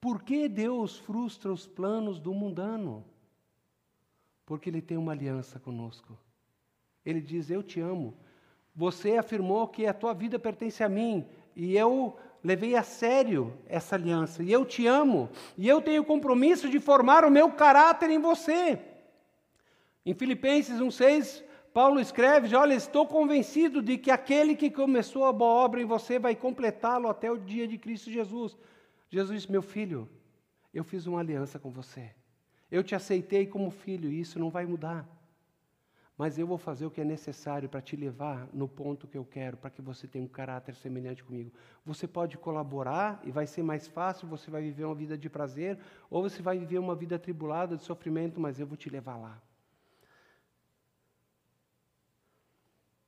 Speaker 4: Por que Deus frustra os planos do mundano? Porque Ele tem uma aliança conosco. Ele diz: Eu te amo. Você afirmou que a tua vida pertence a mim, e eu levei a sério essa aliança, e eu te amo, e eu tenho o compromisso de formar o meu caráter em você. Em Filipenses 1,6, Paulo escreve: Olha, estou convencido de que aquele que começou a boa obra em você vai completá-lo até o dia de Cristo Jesus. Jesus disse: Meu filho, eu fiz uma aliança com você. Eu te aceitei como filho e isso não vai mudar. Mas eu vou fazer o que é necessário para te levar no ponto que eu quero, para que você tenha um caráter semelhante comigo. Você pode colaborar e vai ser mais fácil, você vai viver uma vida de prazer, ou você vai viver uma vida atribulada de sofrimento, mas eu vou te levar lá.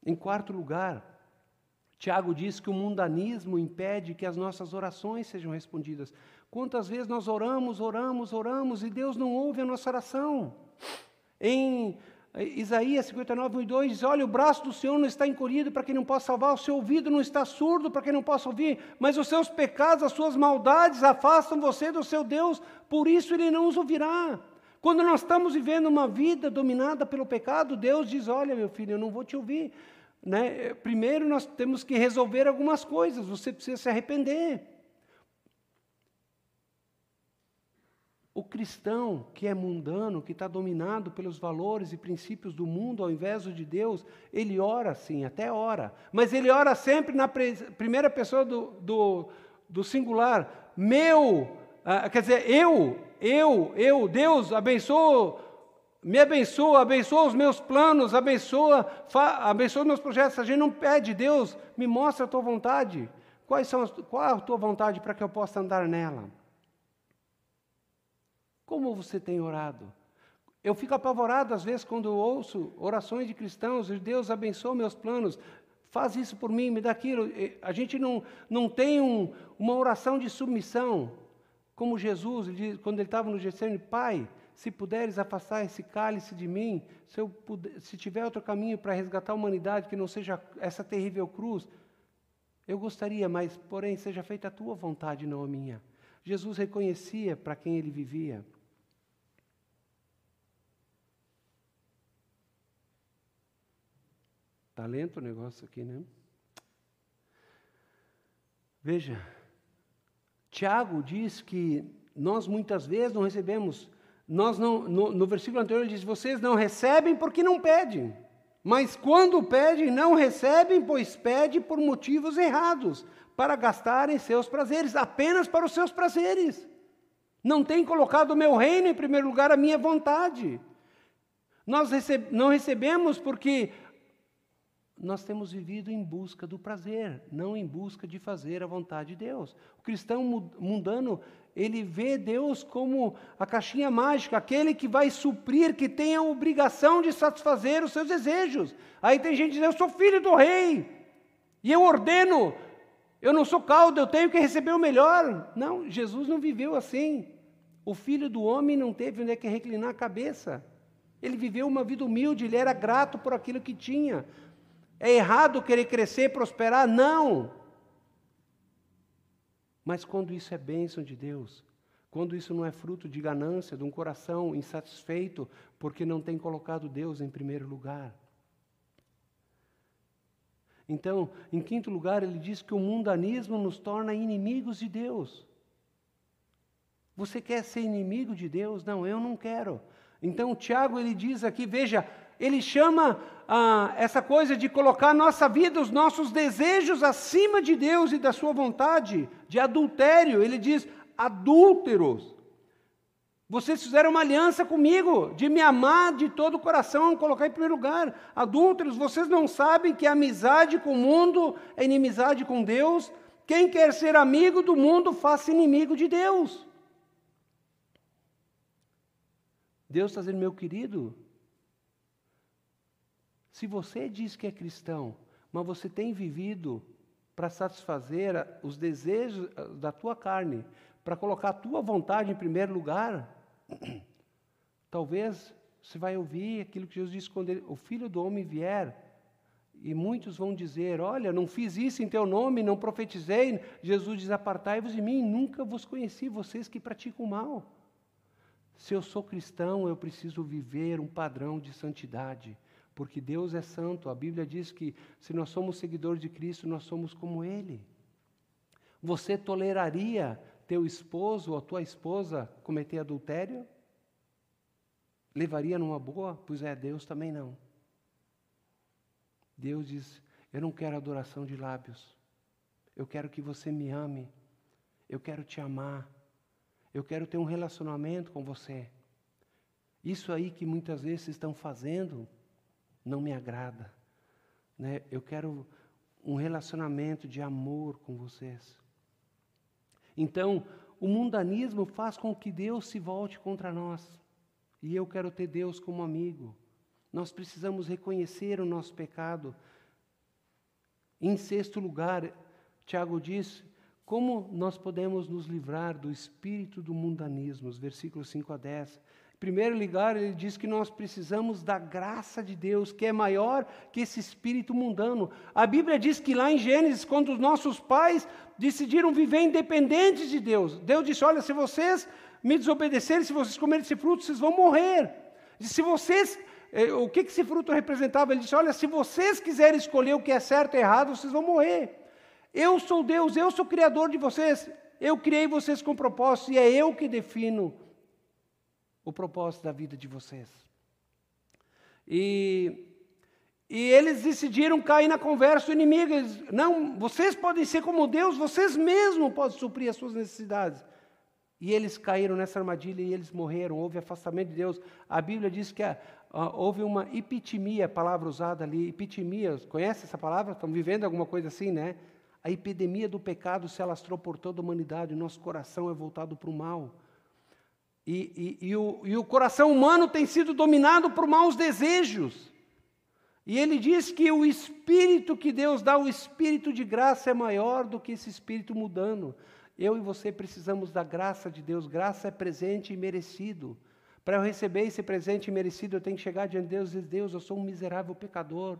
Speaker 4: Em quarto lugar, Tiago diz que o mundanismo impede que as nossas orações sejam respondidas. Quantas vezes nós oramos, oramos, oramos e Deus não ouve a nossa oração? Em Isaías 59, 1 e 2 diz: Olha, o braço do Senhor não está encolhido para quem não possa salvar, o seu ouvido não está surdo para quem não possa ouvir, mas os seus pecados, as suas maldades afastam você do seu Deus, por isso ele não os ouvirá. Quando nós estamos vivendo uma vida dominada pelo pecado, Deus diz: Olha, meu filho, eu não vou te ouvir. Né? Primeiro nós temos que resolver algumas coisas, você precisa se arrepender. O cristão que é mundano, que está dominado pelos valores e princípios do mundo ao invés de Deus, ele ora sim, até ora, mas ele ora sempre na primeira pessoa do, do, do singular. Meu, ah, quer dizer, eu, eu, eu, Deus abençoa me abençoa, abençoa os meus planos, abençoa, abençoa meus projetos. A gente não pede, Deus, me mostra a tua vontade. Quais são as, qual é a tua vontade para que eu possa andar nela? Como você tem orado? Eu fico apavorado às vezes quando ouço orações de cristãos, Deus abençoa meus planos, faz isso por mim, me dá aquilo. A gente não, não tem um, uma oração de submissão, como Jesus, quando ele estava no Getsemane, Pai, se puderes afastar esse cálice de mim, se, eu puder, se tiver outro caminho para resgatar a humanidade que não seja essa terrível cruz, eu gostaria, mas, porém, seja feita a tua vontade, não a minha. Jesus reconhecia para quem ele vivia. Está lento o negócio aqui, né? Veja, Tiago diz que nós muitas vezes não recebemos nós não, no, no versículo anterior ele diz: Vocês não recebem porque não pedem. Mas quando pedem, não recebem, pois pedem por motivos errados, para gastarem seus prazeres, apenas para os seus prazeres. Não tem colocado o meu reino em primeiro lugar, a minha vontade. Nós não recebemos porque nós temos vivido em busca do prazer, não em busca de fazer a vontade de Deus. O cristão mundano ele vê Deus como a caixinha mágica, aquele que vai suprir, que tem a obrigação de satisfazer os seus desejos. Aí tem gente dizendo: Eu sou filho do rei, e eu ordeno, eu não sou caldo, eu tenho que receber o melhor. Não, Jesus não viveu assim. O filho do homem não teve onde é que reclinar a cabeça. Ele viveu uma vida humilde, ele era grato por aquilo que tinha. É errado querer crescer, prosperar? Não. Mas quando isso é bênção de Deus, quando isso não é fruto de ganância, de um coração insatisfeito, porque não tem colocado Deus em primeiro lugar. Então, em quinto lugar, ele diz que o mundanismo nos torna inimigos de Deus. Você quer ser inimigo de Deus? Não, eu não quero. Então, Tiago ele diz aqui, veja, ele chama ah, essa coisa de colocar a nossa vida, os nossos desejos acima de Deus e da sua vontade, de adultério. Ele diz adúlteros. Vocês fizeram uma aliança comigo de me amar de todo o coração, colocar em primeiro lugar. Adúlteros, vocês não sabem que amizade com o mundo é inimizade com Deus? Quem quer ser amigo do mundo, faça inimigo de Deus. Deus está dizendo, meu querido, se você diz que é cristão, mas você tem vivido para satisfazer os desejos da tua carne, para colocar a tua vontade em primeiro lugar, talvez você vai ouvir aquilo que Jesus disse quando ele, o Filho do Homem vier, e muitos vão dizer: Olha, não fiz isso em teu nome, não profetizei. Jesus diz: Apartai-vos de mim, nunca vos conheci, vocês que praticam mal. Se eu sou cristão, eu preciso viver um padrão de santidade porque Deus é santo. A Bíblia diz que se nós somos seguidores de Cristo, nós somos como Ele. Você toleraria teu esposo ou tua esposa cometer adultério? Levaria numa boa? Pois é, Deus também não. Deus diz: Eu não quero adoração de lábios. Eu quero que você me ame. Eu quero te amar. Eu quero ter um relacionamento com você. Isso aí que muitas vezes estão fazendo não me agrada. Né? Eu quero um relacionamento de amor com vocês. Então, o mundanismo faz com que Deus se volte contra nós. E eu quero ter Deus como amigo. Nós precisamos reconhecer o nosso pecado. Em sexto lugar, Tiago diz: como nós podemos nos livrar do espírito do mundanismo? Os versículos 5 a 10 primeiro lugar, ele diz que nós precisamos da graça de Deus, que é maior que esse espírito mundano. A Bíblia diz que lá em Gênesis, quando os nossos pais decidiram viver independentes de Deus, Deus disse: Olha, se vocês me desobedecerem, se vocês comerem esse fruto, vocês vão morrer. Se vocês. Eh, o que esse fruto representava? Ele disse: Olha, se vocês quiserem escolher o que é certo e errado, vocês vão morrer. Eu sou Deus, eu sou o Criador de vocês. Eu criei vocês com propósito e é eu que defino o propósito da vida de vocês. E, e eles decidiram cair na conversa do inimigo. Eles, não, vocês podem ser como Deus, vocês mesmos podem suprir as suas necessidades. E eles caíram nessa armadilha e eles morreram. Houve afastamento de Deus. A Bíblia diz que a, a, houve uma epitimia, palavra usada ali. Epitimia, conhece essa palavra? Estão vivendo alguma coisa assim, né? A epidemia do pecado se alastrou por toda a humanidade. O nosso coração é voltado para o mal. E, e, e, o, e o coração humano tem sido dominado por maus desejos. E ele diz que o espírito que Deus dá, o espírito de graça, é maior do que esse espírito mudando. Eu e você precisamos da graça de Deus. Graça é presente e merecido. Para eu receber esse presente e merecido, eu tenho que chegar diante de Deus e dizer: Deus, eu sou um miserável pecador.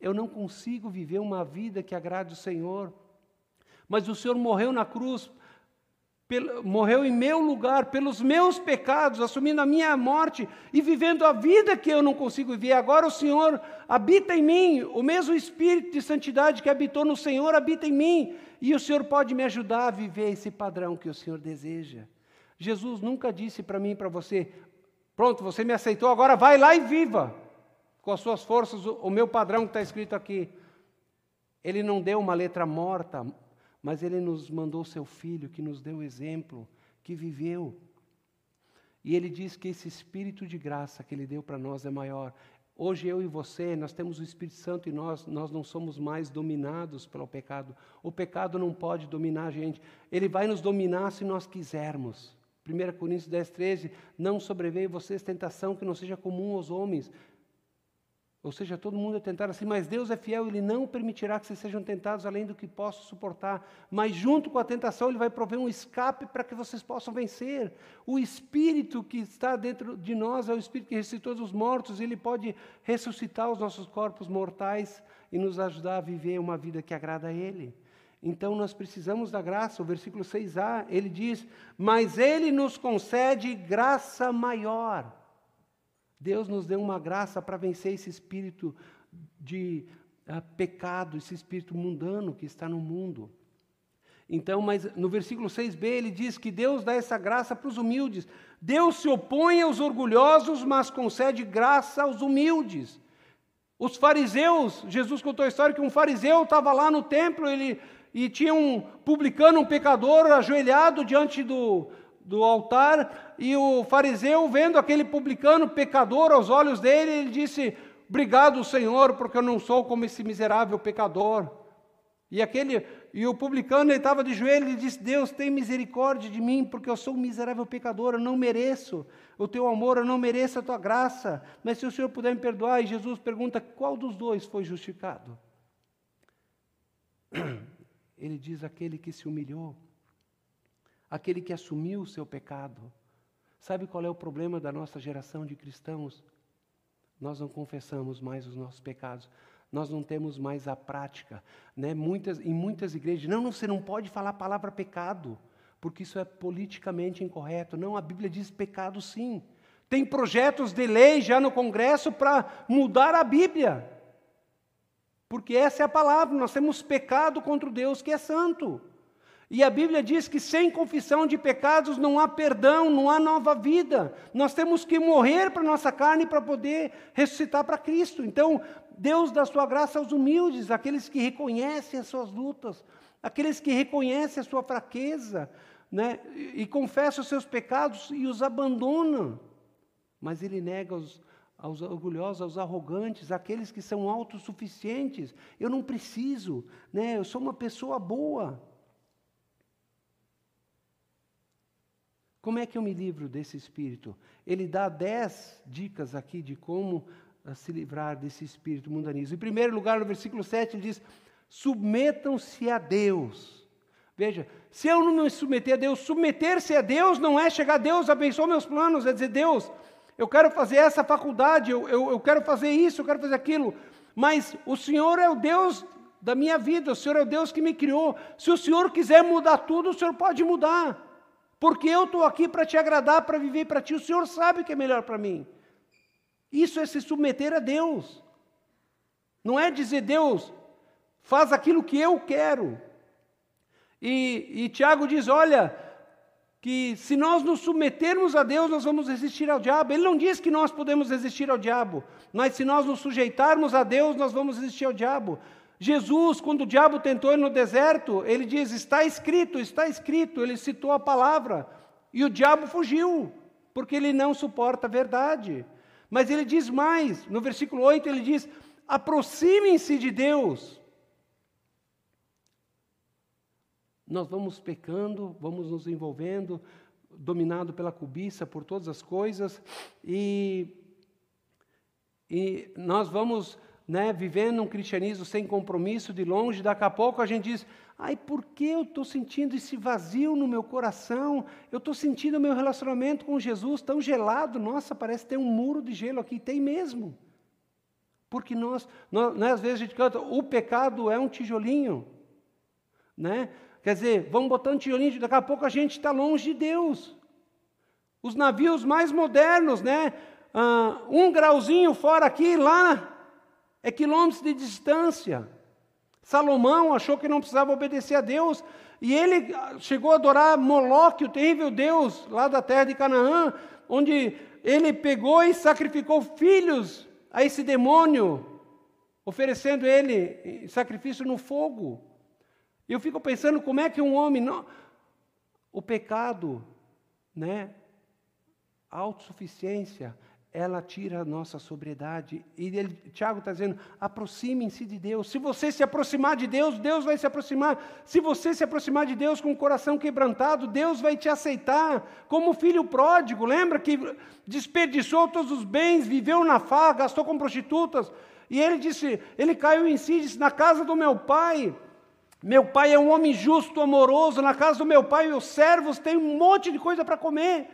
Speaker 4: Eu não consigo viver uma vida que agrade o Senhor. Mas o Senhor morreu na cruz morreu em meu lugar, pelos meus pecados, assumindo a minha morte e vivendo a vida que eu não consigo viver. Agora o Senhor habita em mim, o mesmo Espírito de santidade que habitou no Senhor habita em mim, e o Senhor pode me ajudar a viver esse padrão que o Senhor deseja. Jesus nunca disse para mim e para você: pronto, você me aceitou, agora vai lá e viva com as suas forças o meu padrão que está escrito aqui. Ele não deu uma letra morta, mas Ele nos mandou seu Filho, que nos deu exemplo, que viveu. E Ele diz que esse Espírito de graça que Ele deu para nós é maior. Hoje eu e você, nós temos o Espírito Santo e nós, nós não somos mais dominados pelo pecado. O pecado não pode dominar a gente. Ele vai nos dominar se nós quisermos. 1 Coríntios 10, 13, não sobreveio vocês tentação que não seja comum aos homens. Ou seja, todo mundo é tentado assim, mas Deus é fiel, Ele não permitirá que vocês sejam tentados além do que possam suportar. Mas junto com a tentação, Ele vai prover um escape para que vocês possam vencer. O Espírito que está dentro de nós é o Espírito que ressuscitou dos mortos, Ele pode ressuscitar os nossos corpos mortais e nos ajudar a viver uma vida que agrada a Ele. Então nós precisamos da graça. O versículo 6a, ele diz: Mas Ele nos concede graça maior. Deus nos deu uma graça para vencer esse espírito de uh, pecado, esse espírito mundano que está no mundo. Então, mas no versículo 6b ele diz que Deus dá essa graça para os humildes. Deus se opõe aos orgulhosos, mas concede graça aos humildes. Os fariseus, Jesus contou a história que um fariseu estava lá no templo ele, e tinha um publicano, um pecador, ajoelhado diante do, do altar, e o fariseu, vendo aquele publicano pecador aos olhos dele, ele disse: Obrigado, Senhor, porque eu não sou como esse miserável pecador. E aquele e o publicano estava de joelho e disse: Deus, tem misericórdia de mim, porque eu sou um miserável pecador, eu não mereço o teu amor, eu não mereço a tua graça. Mas se o Senhor puder me perdoar, e Jesus pergunta: qual dos dois foi justificado? Ele diz: aquele que se humilhou, aquele que assumiu o seu pecado. Sabe qual é o problema da nossa geração de cristãos? Nós não confessamos mais os nossos pecados nós não temos mais a prática. Né? Muitas, em muitas igrejas, não, você não pode falar a palavra pecado, porque isso é politicamente incorreto. Não, a Bíblia diz pecado sim. Tem projetos de lei já no Congresso para mudar a Bíblia. Porque essa é a palavra, nós temos pecado contra o Deus que é santo. E a Bíblia diz que sem confissão de pecados não há perdão, não há nova vida. Nós temos que morrer para nossa carne para poder ressuscitar para Cristo. Então, Deus dá sua graça aos humildes, aqueles que reconhecem as suas lutas, aqueles que reconhecem a sua fraqueza, né? e, e confessam os seus pecados e os abandonam. Mas Ele nega os, aos orgulhosos, aos arrogantes, aqueles que são autossuficientes. Eu não preciso, né? eu sou uma pessoa boa. Como é que eu me livro desse espírito? Ele dá dez dicas aqui de como uh, se livrar desse espírito mundanismo. Em primeiro lugar, no versículo 7, ele diz: submetam-se a Deus. Veja, se eu não me submeter a Deus, submeter-se a Deus não é chegar a Deus, abençoa meus planos, é dizer, Deus, eu quero fazer essa faculdade, eu, eu, eu quero fazer isso, eu quero fazer aquilo, mas o Senhor é o Deus da minha vida, o Senhor é o Deus que me criou. Se o Senhor quiser mudar tudo, o Senhor pode mudar. Porque eu estou aqui para te agradar, para viver para ti. O Senhor sabe o que é melhor para mim. Isso é se submeter a Deus. Não é dizer, Deus, faz aquilo que eu quero. E, e Tiago diz: olha, que se nós nos submetermos a Deus, nós vamos resistir ao diabo. Ele não diz que nós podemos resistir ao diabo, mas se nós nos sujeitarmos a Deus, nós vamos resistir ao diabo. Jesus, quando o diabo tentou ele no deserto, ele diz: Está escrito, está escrito. Ele citou a palavra. E o diabo fugiu, porque ele não suporta a verdade. Mas ele diz mais, no versículo 8, ele diz: Aproximem-se de Deus. Nós vamos pecando, vamos nos envolvendo, dominado pela cobiça, por todas as coisas, e, e nós vamos né, vivendo um cristianismo sem compromisso, de longe, daqui a pouco a gente diz: ai, por que eu estou sentindo esse vazio no meu coração? Eu estou sentindo o meu relacionamento com Jesus tão gelado, nossa, parece ter um muro de gelo aqui, tem mesmo. Porque nós, nós né, às vezes a gente canta, o pecado é um tijolinho, né? Quer dizer, vamos botando tijolinho, daqui a pouco a gente está longe de Deus. Os navios mais modernos, né? Ah, um grauzinho fora aqui, lá é quilômetros de distância. Salomão achou que não precisava obedecer a Deus, e ele chegou a adorar Moloque, o terrível Deus, lá da terra de Canaã, onde ele pegou e sacrificou filhos a esse demônio, oferecendo ele sacrifício no fogo. E eu fico pensando como é que um homem. Não... O pecado, né? A autossuficiência, ela tira a nossa sobriedade. E ele, Tiago está dizendo: aproximem-se de Deus. Se você se aproximar de Deus, Deus vai se aproximar. Se você se aproximar de Deus com o coração quebrantado, Deus vai te aceitar. Como filho pródigo, lembra que desperdiçou todos os bens, viveu na farra, gastou com prostitutas. E ele disse: ele caiu em si, disse: na casa do meu pai. Meu pai é um homem justo, amoroso. Na casa do meu pai, os servos têm um monte de coisa para comer.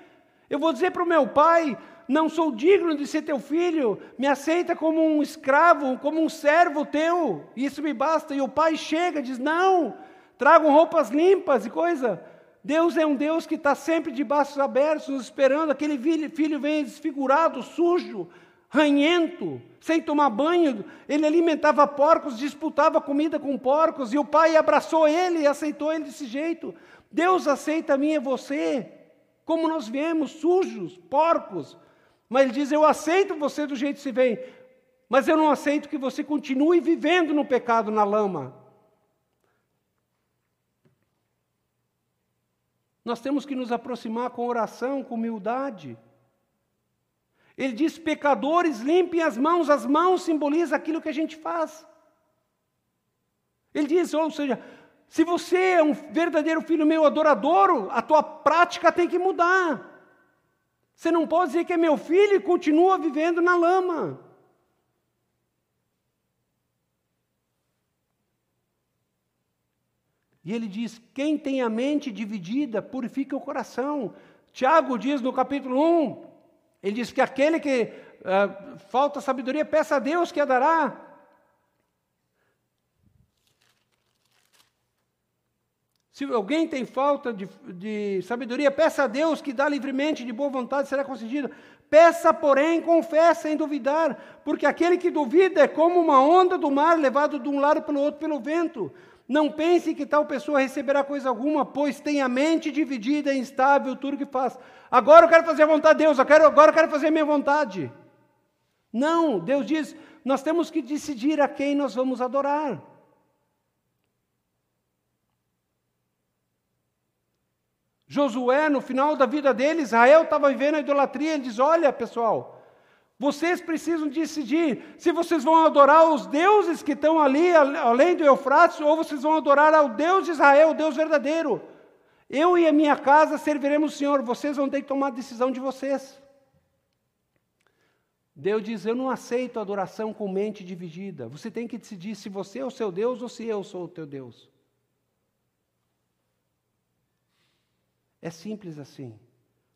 Speaker 4: Eu vou dizer para o meu pai: não sou digno de ser teu filho, me aceita como um escravo, como um servo teu, isso me basta. E o pai chega e diz: Não, tragam roupas limpas e coisa. Deus é um Deus que está sempre de braços abertos, esperando. Aquele filho vem desfigurado, sujo, ranhento, sem tomar banho. Ele alimentava porcos, disputava comida com porcos, e o pai abraçou ele e aceitou ele desse jeito. Deus aceita a mim e você, como nós viemos, sujos, porcos, mas ele diz: Eu aceito você do jeito que se vem, mas eu não aceito que você continue vivendo no pecado, na lama. Nós temos que nos aproximar com oração, com humildade. Ele diz: pecadores, limpem as mãos. As mãos simbolizam aquilo que a gente faz. Ele diz, ou seja, se você é um verdadeiro filho meu adorador, a tua prática tem que mudar. Você não pode dizer que é meu filho e continua vivendo na lama. E ele diz: quem tem a mente dividida, purifica o coração. Tiago diz no capítulo 1, ele diz que aquele que uh, falta sabedoria, peça a Deus que a dará. Se alguém tem falta de, de, sabedoria, peça a Deus que dá livremente, de boa vontade, será concedido. Peça, porém, confessa sem duvidar, porque aquele que duvida é como uma onda do mar levado de um lado pelo outro pelo vento. Não pense que tal pessoa receberá coisa alguma, pois tem a mente dividida e instável tudo que faz. Agora eu quero fazer a vontade de Deus, eu quero, agora eu quero fazer a minha vontade. Não, Deus diz, nós temos que decidir a quem nós vamos adorar. Josué, no final da vida dele, Israel estava vivendo a idolatria. Ele diz: Olha, pessoal, vocês precisam decidir se vocês vão adorar os deuses que estão ali, além do Eufrates, ou vocês vão adorar ao Deus de Israel, o Deus verdadeiro. Eu e a minha casa serviremos o Senhor, vocês vão ter que tomar a decisão de vocês. Deus diz: Eu não aceito adoração com mente dividida. Você tem que decidir se você é o seu Deus ou se eu sou o teu Deus. É simples assim.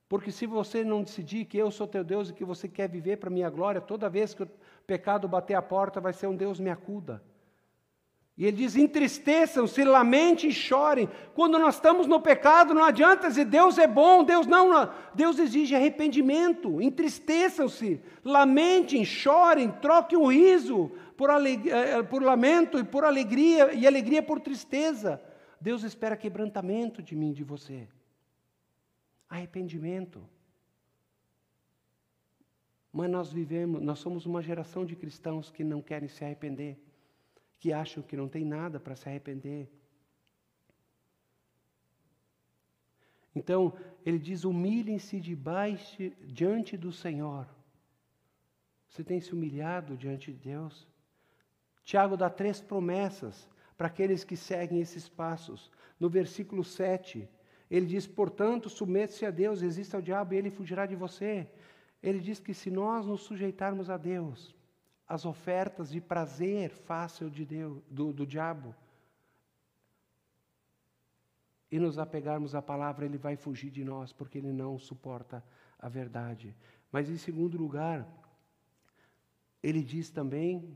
Speaker 4: Porque se você não decidir que eu sou teu Deus e que você quer viver para minha glória, toda vez que o pecado bater a porta, vai ser um Deus me acuda. E ele diz: entristeçam-se, lamentem e chorem. Quando nós estamos no pecado, não adianta dizer Deus é bom, Deus não. não. Deus exige arrependimento. Entristeçam-se, lamentem, chorem, troquem o riso por, aleg... Eh, por lamento e por alegria, e alegria por tristeza. Deus espera quebrantamento de mim e de você arrependimento. Mas nós vivemos, nós somos uma geração de cristãos que não querem se arrepender, que acham que não tem nada para se arrepender. Então, ele diz: humilhem-se debaixo, diante do Senhor. Você tem se humilhado diante de Deus? Tiago dá três promessas para aqueles que seguem esses passos. No versículo 7, ele diz, portanto, submete-se a Deus, resista ao diabo e ele fugirá de você. Ele diz que se nós nos sujeitarmos a Deus, as ofertas de prazer fácil de Deus, do, do diabo, e nos apegarmos à palavra, ele vai fugir de nós, porque ele não suporta a verdade. Mas, em segundo lugar, ele diz também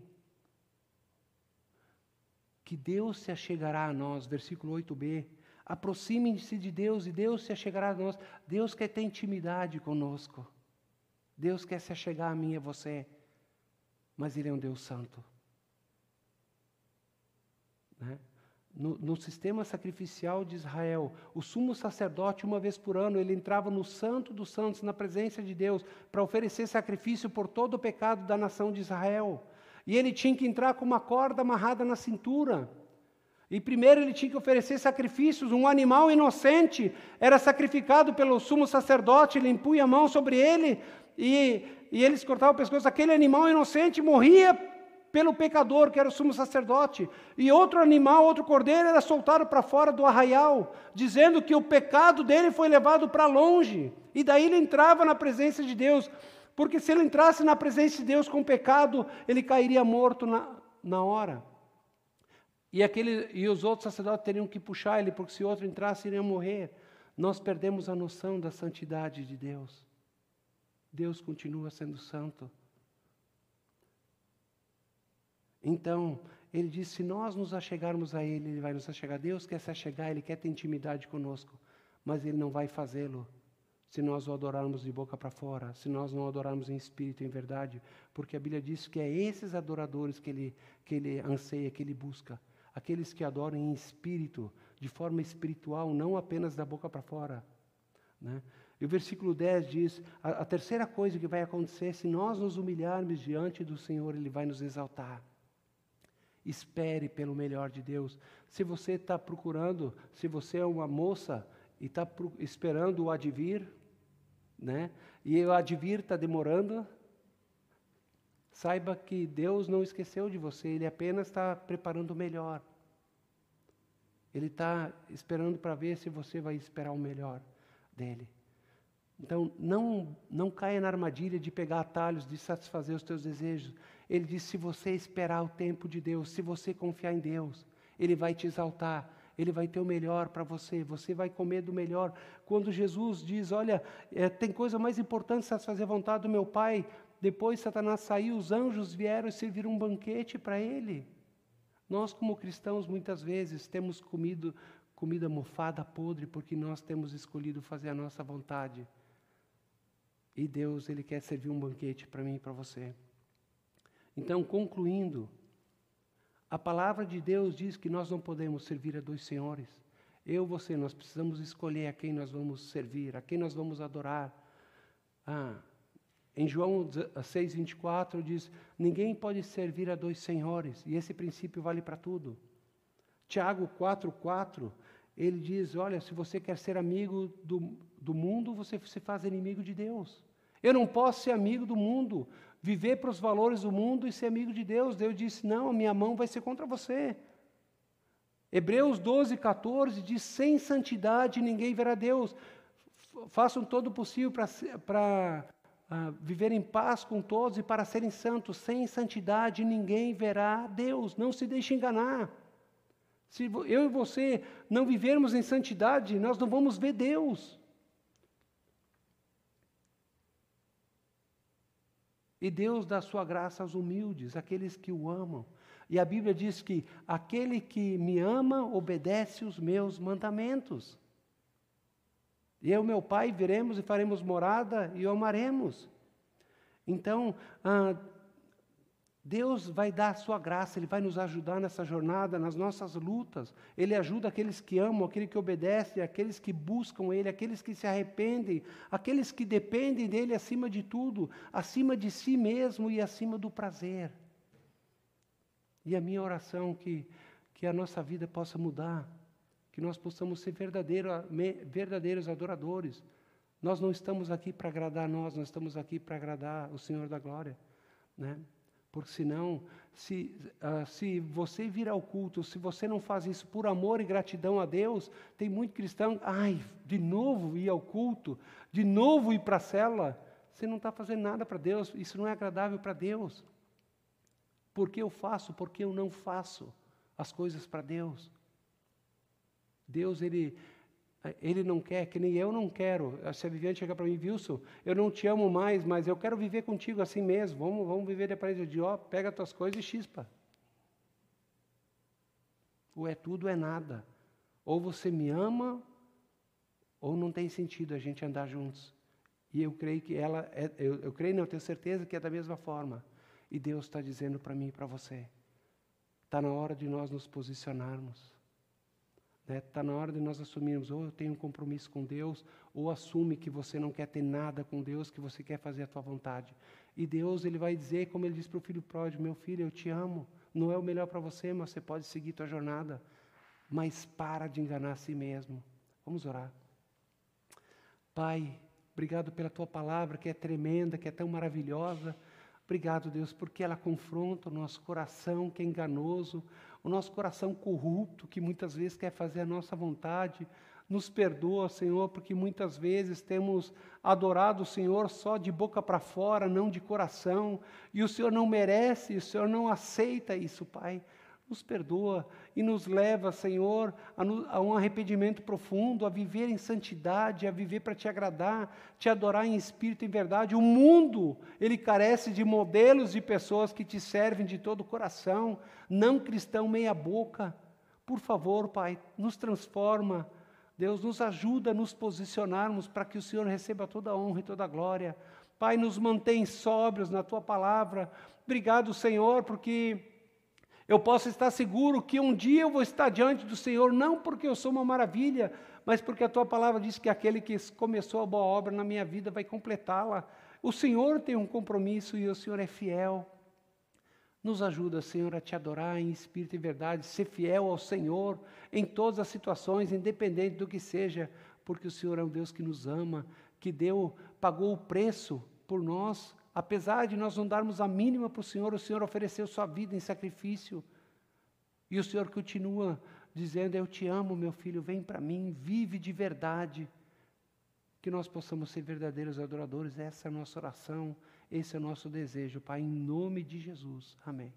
Speaker 4: que Deus se achegará a nós, versículo 8b. Aproximem-se de Deus e Deus se achegará a nós. Deus quer ter intimidade conosco. Deus quer se achegar a mim e a você. Mas Ele é um Deus santo. Né? No, no, sistema sacrificial de Israel, o sumo sacerdote, uma vez por ano, ele entrava no Santo dos Santos, na presença de Deus, para oferecer sacrifício por todo o pecado da nação de Israel. E ele tinha que entrar com uma corda amarrada na cintura. E primeiro ele tinha que oferecer sacrifícios, um animal inocente era sacrificado pelo sumo sacerdote, ele impunha a mão sobre ele e, e eles cortavam o pescoço. Aquele animal inocente morria pelo pecador, que era o sumo sacerdote. E outro animal, outro cordeiro, era soltado para fora do arraial, dizendo que o pecado dele foi levado para longe. E daí ele entrava na presença de Deus, porque se ele entrasse na presença de Deus com pecado, ele cairia morto na, na hora. E, aquele, e os outros sacerdotes teriam que puxar ele, porque se outro entrasse, iriam morrer. Nós perdemos a noção da santidade de Deus. Deus continua sendo santo. Então, ele diz: se nós nos achegarmos a Ele, Ele vai nos achegar. Deus quer se achegar, Ele quer ter intimidade conosco, mas Ele não vai fazê-lo se nós o adorarmos de boca para fora, se nós não adorarmos em espírito e em verdade, porque a Bíblia diz que é esses adoradores que Ele, que ele anseia, que Ele busca aqueles que adoram em espírito, de forma espiritual, não apenas da boca para fora. Né? E o versículo 10 diz: a, a, terceira coisa que vai acontecer, se nós nos humilharmos diante do Senhor, Ele vai nos exaltar. Espere pelo melhor de Deus. Se você está procurando, se você é uma moça e está esperando o advir, né? e o advir está demorando, saiba que Deus não esqueceu de você, Ele apenas está preparando o melhor. Ele está esperando para ver se você vai esperar o melhor dele. Então, não, não caia na armadilha de pegar atalhos, de satisfazer os teus desejos. Ele diz: se você esperar o tempo de Deus, se você confiar em Deus, Ele vai te exaltar, Ele vai ter o melhor para você, você vai comer do melhor. Quando Jesus diz: Olha, é, tem coisa mais importante satisfazer a vontade do meu Pai, depois Satanás saiu, os anjos vieram e serviram um banquete para ele. Nós, como cristãos, muitas vezes temos comido comida mofada, podre, porque nós temos escolhido fazer a nossa vontade. E Deus, Ele quer servir um banquete para mim e para você. Então, concluindo, a palavra de Deus diz que nós não podemos servir a dois senhores. Eu, você, nós precisamos escolher a quem nós vamos servir, a quem nós vamos adorar. Ah, em João 6,24 diz: ninguém pode servir a dois senhores, e esse princípio vale para tudo. Tiago 4,4, ele diz: olha, se você quer ser amigo do, do mundo, você se faz inimigo de Deus. Eu não posso ser amigo do mundo, viver para os valores do mundo e ser amigo de Deus. Deus disse: não, a minha mão vai ser contra você. Hebreus 12, 14 diz: sem santidade ninguém verá Deus. Façam todo o possível para viver em paz com todos e para serem santos. Sem santidade ninguém verá Deus. Não se deixe enganar. Se eu e você não vivermos em santidade, nós não vamos ver Deus. E Deus dá sua graça aos humildes, aqueles que o amam. E a Bíblia diz que aquele que me ama obedece os meus mandamentos. E eu, meu Pai, viremos e faremos morada e o amaremos. Então, ah, Deus vai dar a sua graça, Ele vai nos ajudar nessa jornada, nas nossas lutas. Ele ajuda aqueles que amam, aqueles que obedecem, aqueles que buscam Ele, aqueles que se arrependem, aqueles que dependem dEle acima de tudo, acima de si mesmo e acima do prazer. E a minha oração que, que a nossa vida possa mudar, que nós possamos ser verdadeiro, verdadeiros adoradores. Nós não estamos aqui para agradar nós, nós estamos aqui para agradar o Senhor da glória. Né? Porque senão, se, uh, se você vir ao culto, se você não faz isso por amor e gratidão a Deus, tem muito cristão, ai, de novo ir ao culto, de novo ir para a cela. Você não está fazendo nada para Deus, isso não é agradável para Deus. Por que eu faço? Porque eu não faço as coisas para Deus. Deus, Ele ele não quer, que nem eu não quero. Se a Viviane chegar para mim, Wilson, eu não te amo mais, mas eu quero viver contigo assim mesmo. Vamos, vamos viver depois de ó, pega as tuas coisas e chispa. Ou é tudo ou é nada. Ou você me ama, ou não tem sentido a gente andar juntos. E eu creio que ela, é, eu, eu creio, não, eu tenho certeza que é da mesma forma. E Deus está dizendo para mim e para você: está na hora de nós nos posicionarmos. Está né? Na hora de nós assumirmos, ou eu tenho um compromisso com Deus, ou assume que você não quer ter nada com Deus, que você quer fazer a tua vontade. E Deus, Ele vai dizer, como Ele disse para o filho pródigo, meu filho, eu te amo, não é o melhor para você, mas você pode seguir tua jornada. Mas para de enganar a si mesmo. Vamos orar. Pai, obrigado pela tua palavra, que é tremenda, que é tão maravilhosa. Obrigado, Deus, porque ela confronta o nosso coração, que é enganoso, o nosso coração corrupto, que muitas vezes quer fazer a nossa vontade. Nos perdoa, Senhor, porque muitas vezes temos adorado o Senhor só de boca para fora, não de coração, e o Senhor não merece, o Senhor não aceita isso, Pai nos perdoa e nos leva, Senhor, a, um arrependimento profundo, a viver em santidade, a viver para te agradar, te adorar em espírito e em verdade. O mundo, ele carece de modelos de pessoas que te servem de todo o coração, não cristão meia boca. Por favor, Pai, nos transforma. Deus nos ajuda a nos posicionarmos para que o Senhor receba toda a honra e toda a glória. Pai, nos mantém sóbrios na tua palavra. Obrigado, Senhor, porque eu posso estar seguro que um dia eu vou estar diante do Senhor, não porque eu sou uma maravilha, mas porque a tua palavra diz que aquele que começou a boa obra na minha vida vai completá-la. O Senhor tem um compromisso e o Senhor é fiel. Nos ajuda, Senhor, a te adorar em espírito e verdade, ser fiel ao Senhor em todas as situações, independente do que seja, porque o Senhor é um Deus que nos ama, que deu, pagou o preço por nós, apesar de nós não darmos a mínima para o Senhor, o Senhor ofereceu sua vida em sacrifício. E o Senhor continua dizendo: Eu te amo, meu filho, vem para mim, vive de verdade. Que nós possamos ser verdadeiros adoradores, essa é a nossa oração, esse é o nosso desejo, Pai, em nome de Jesus. Amém.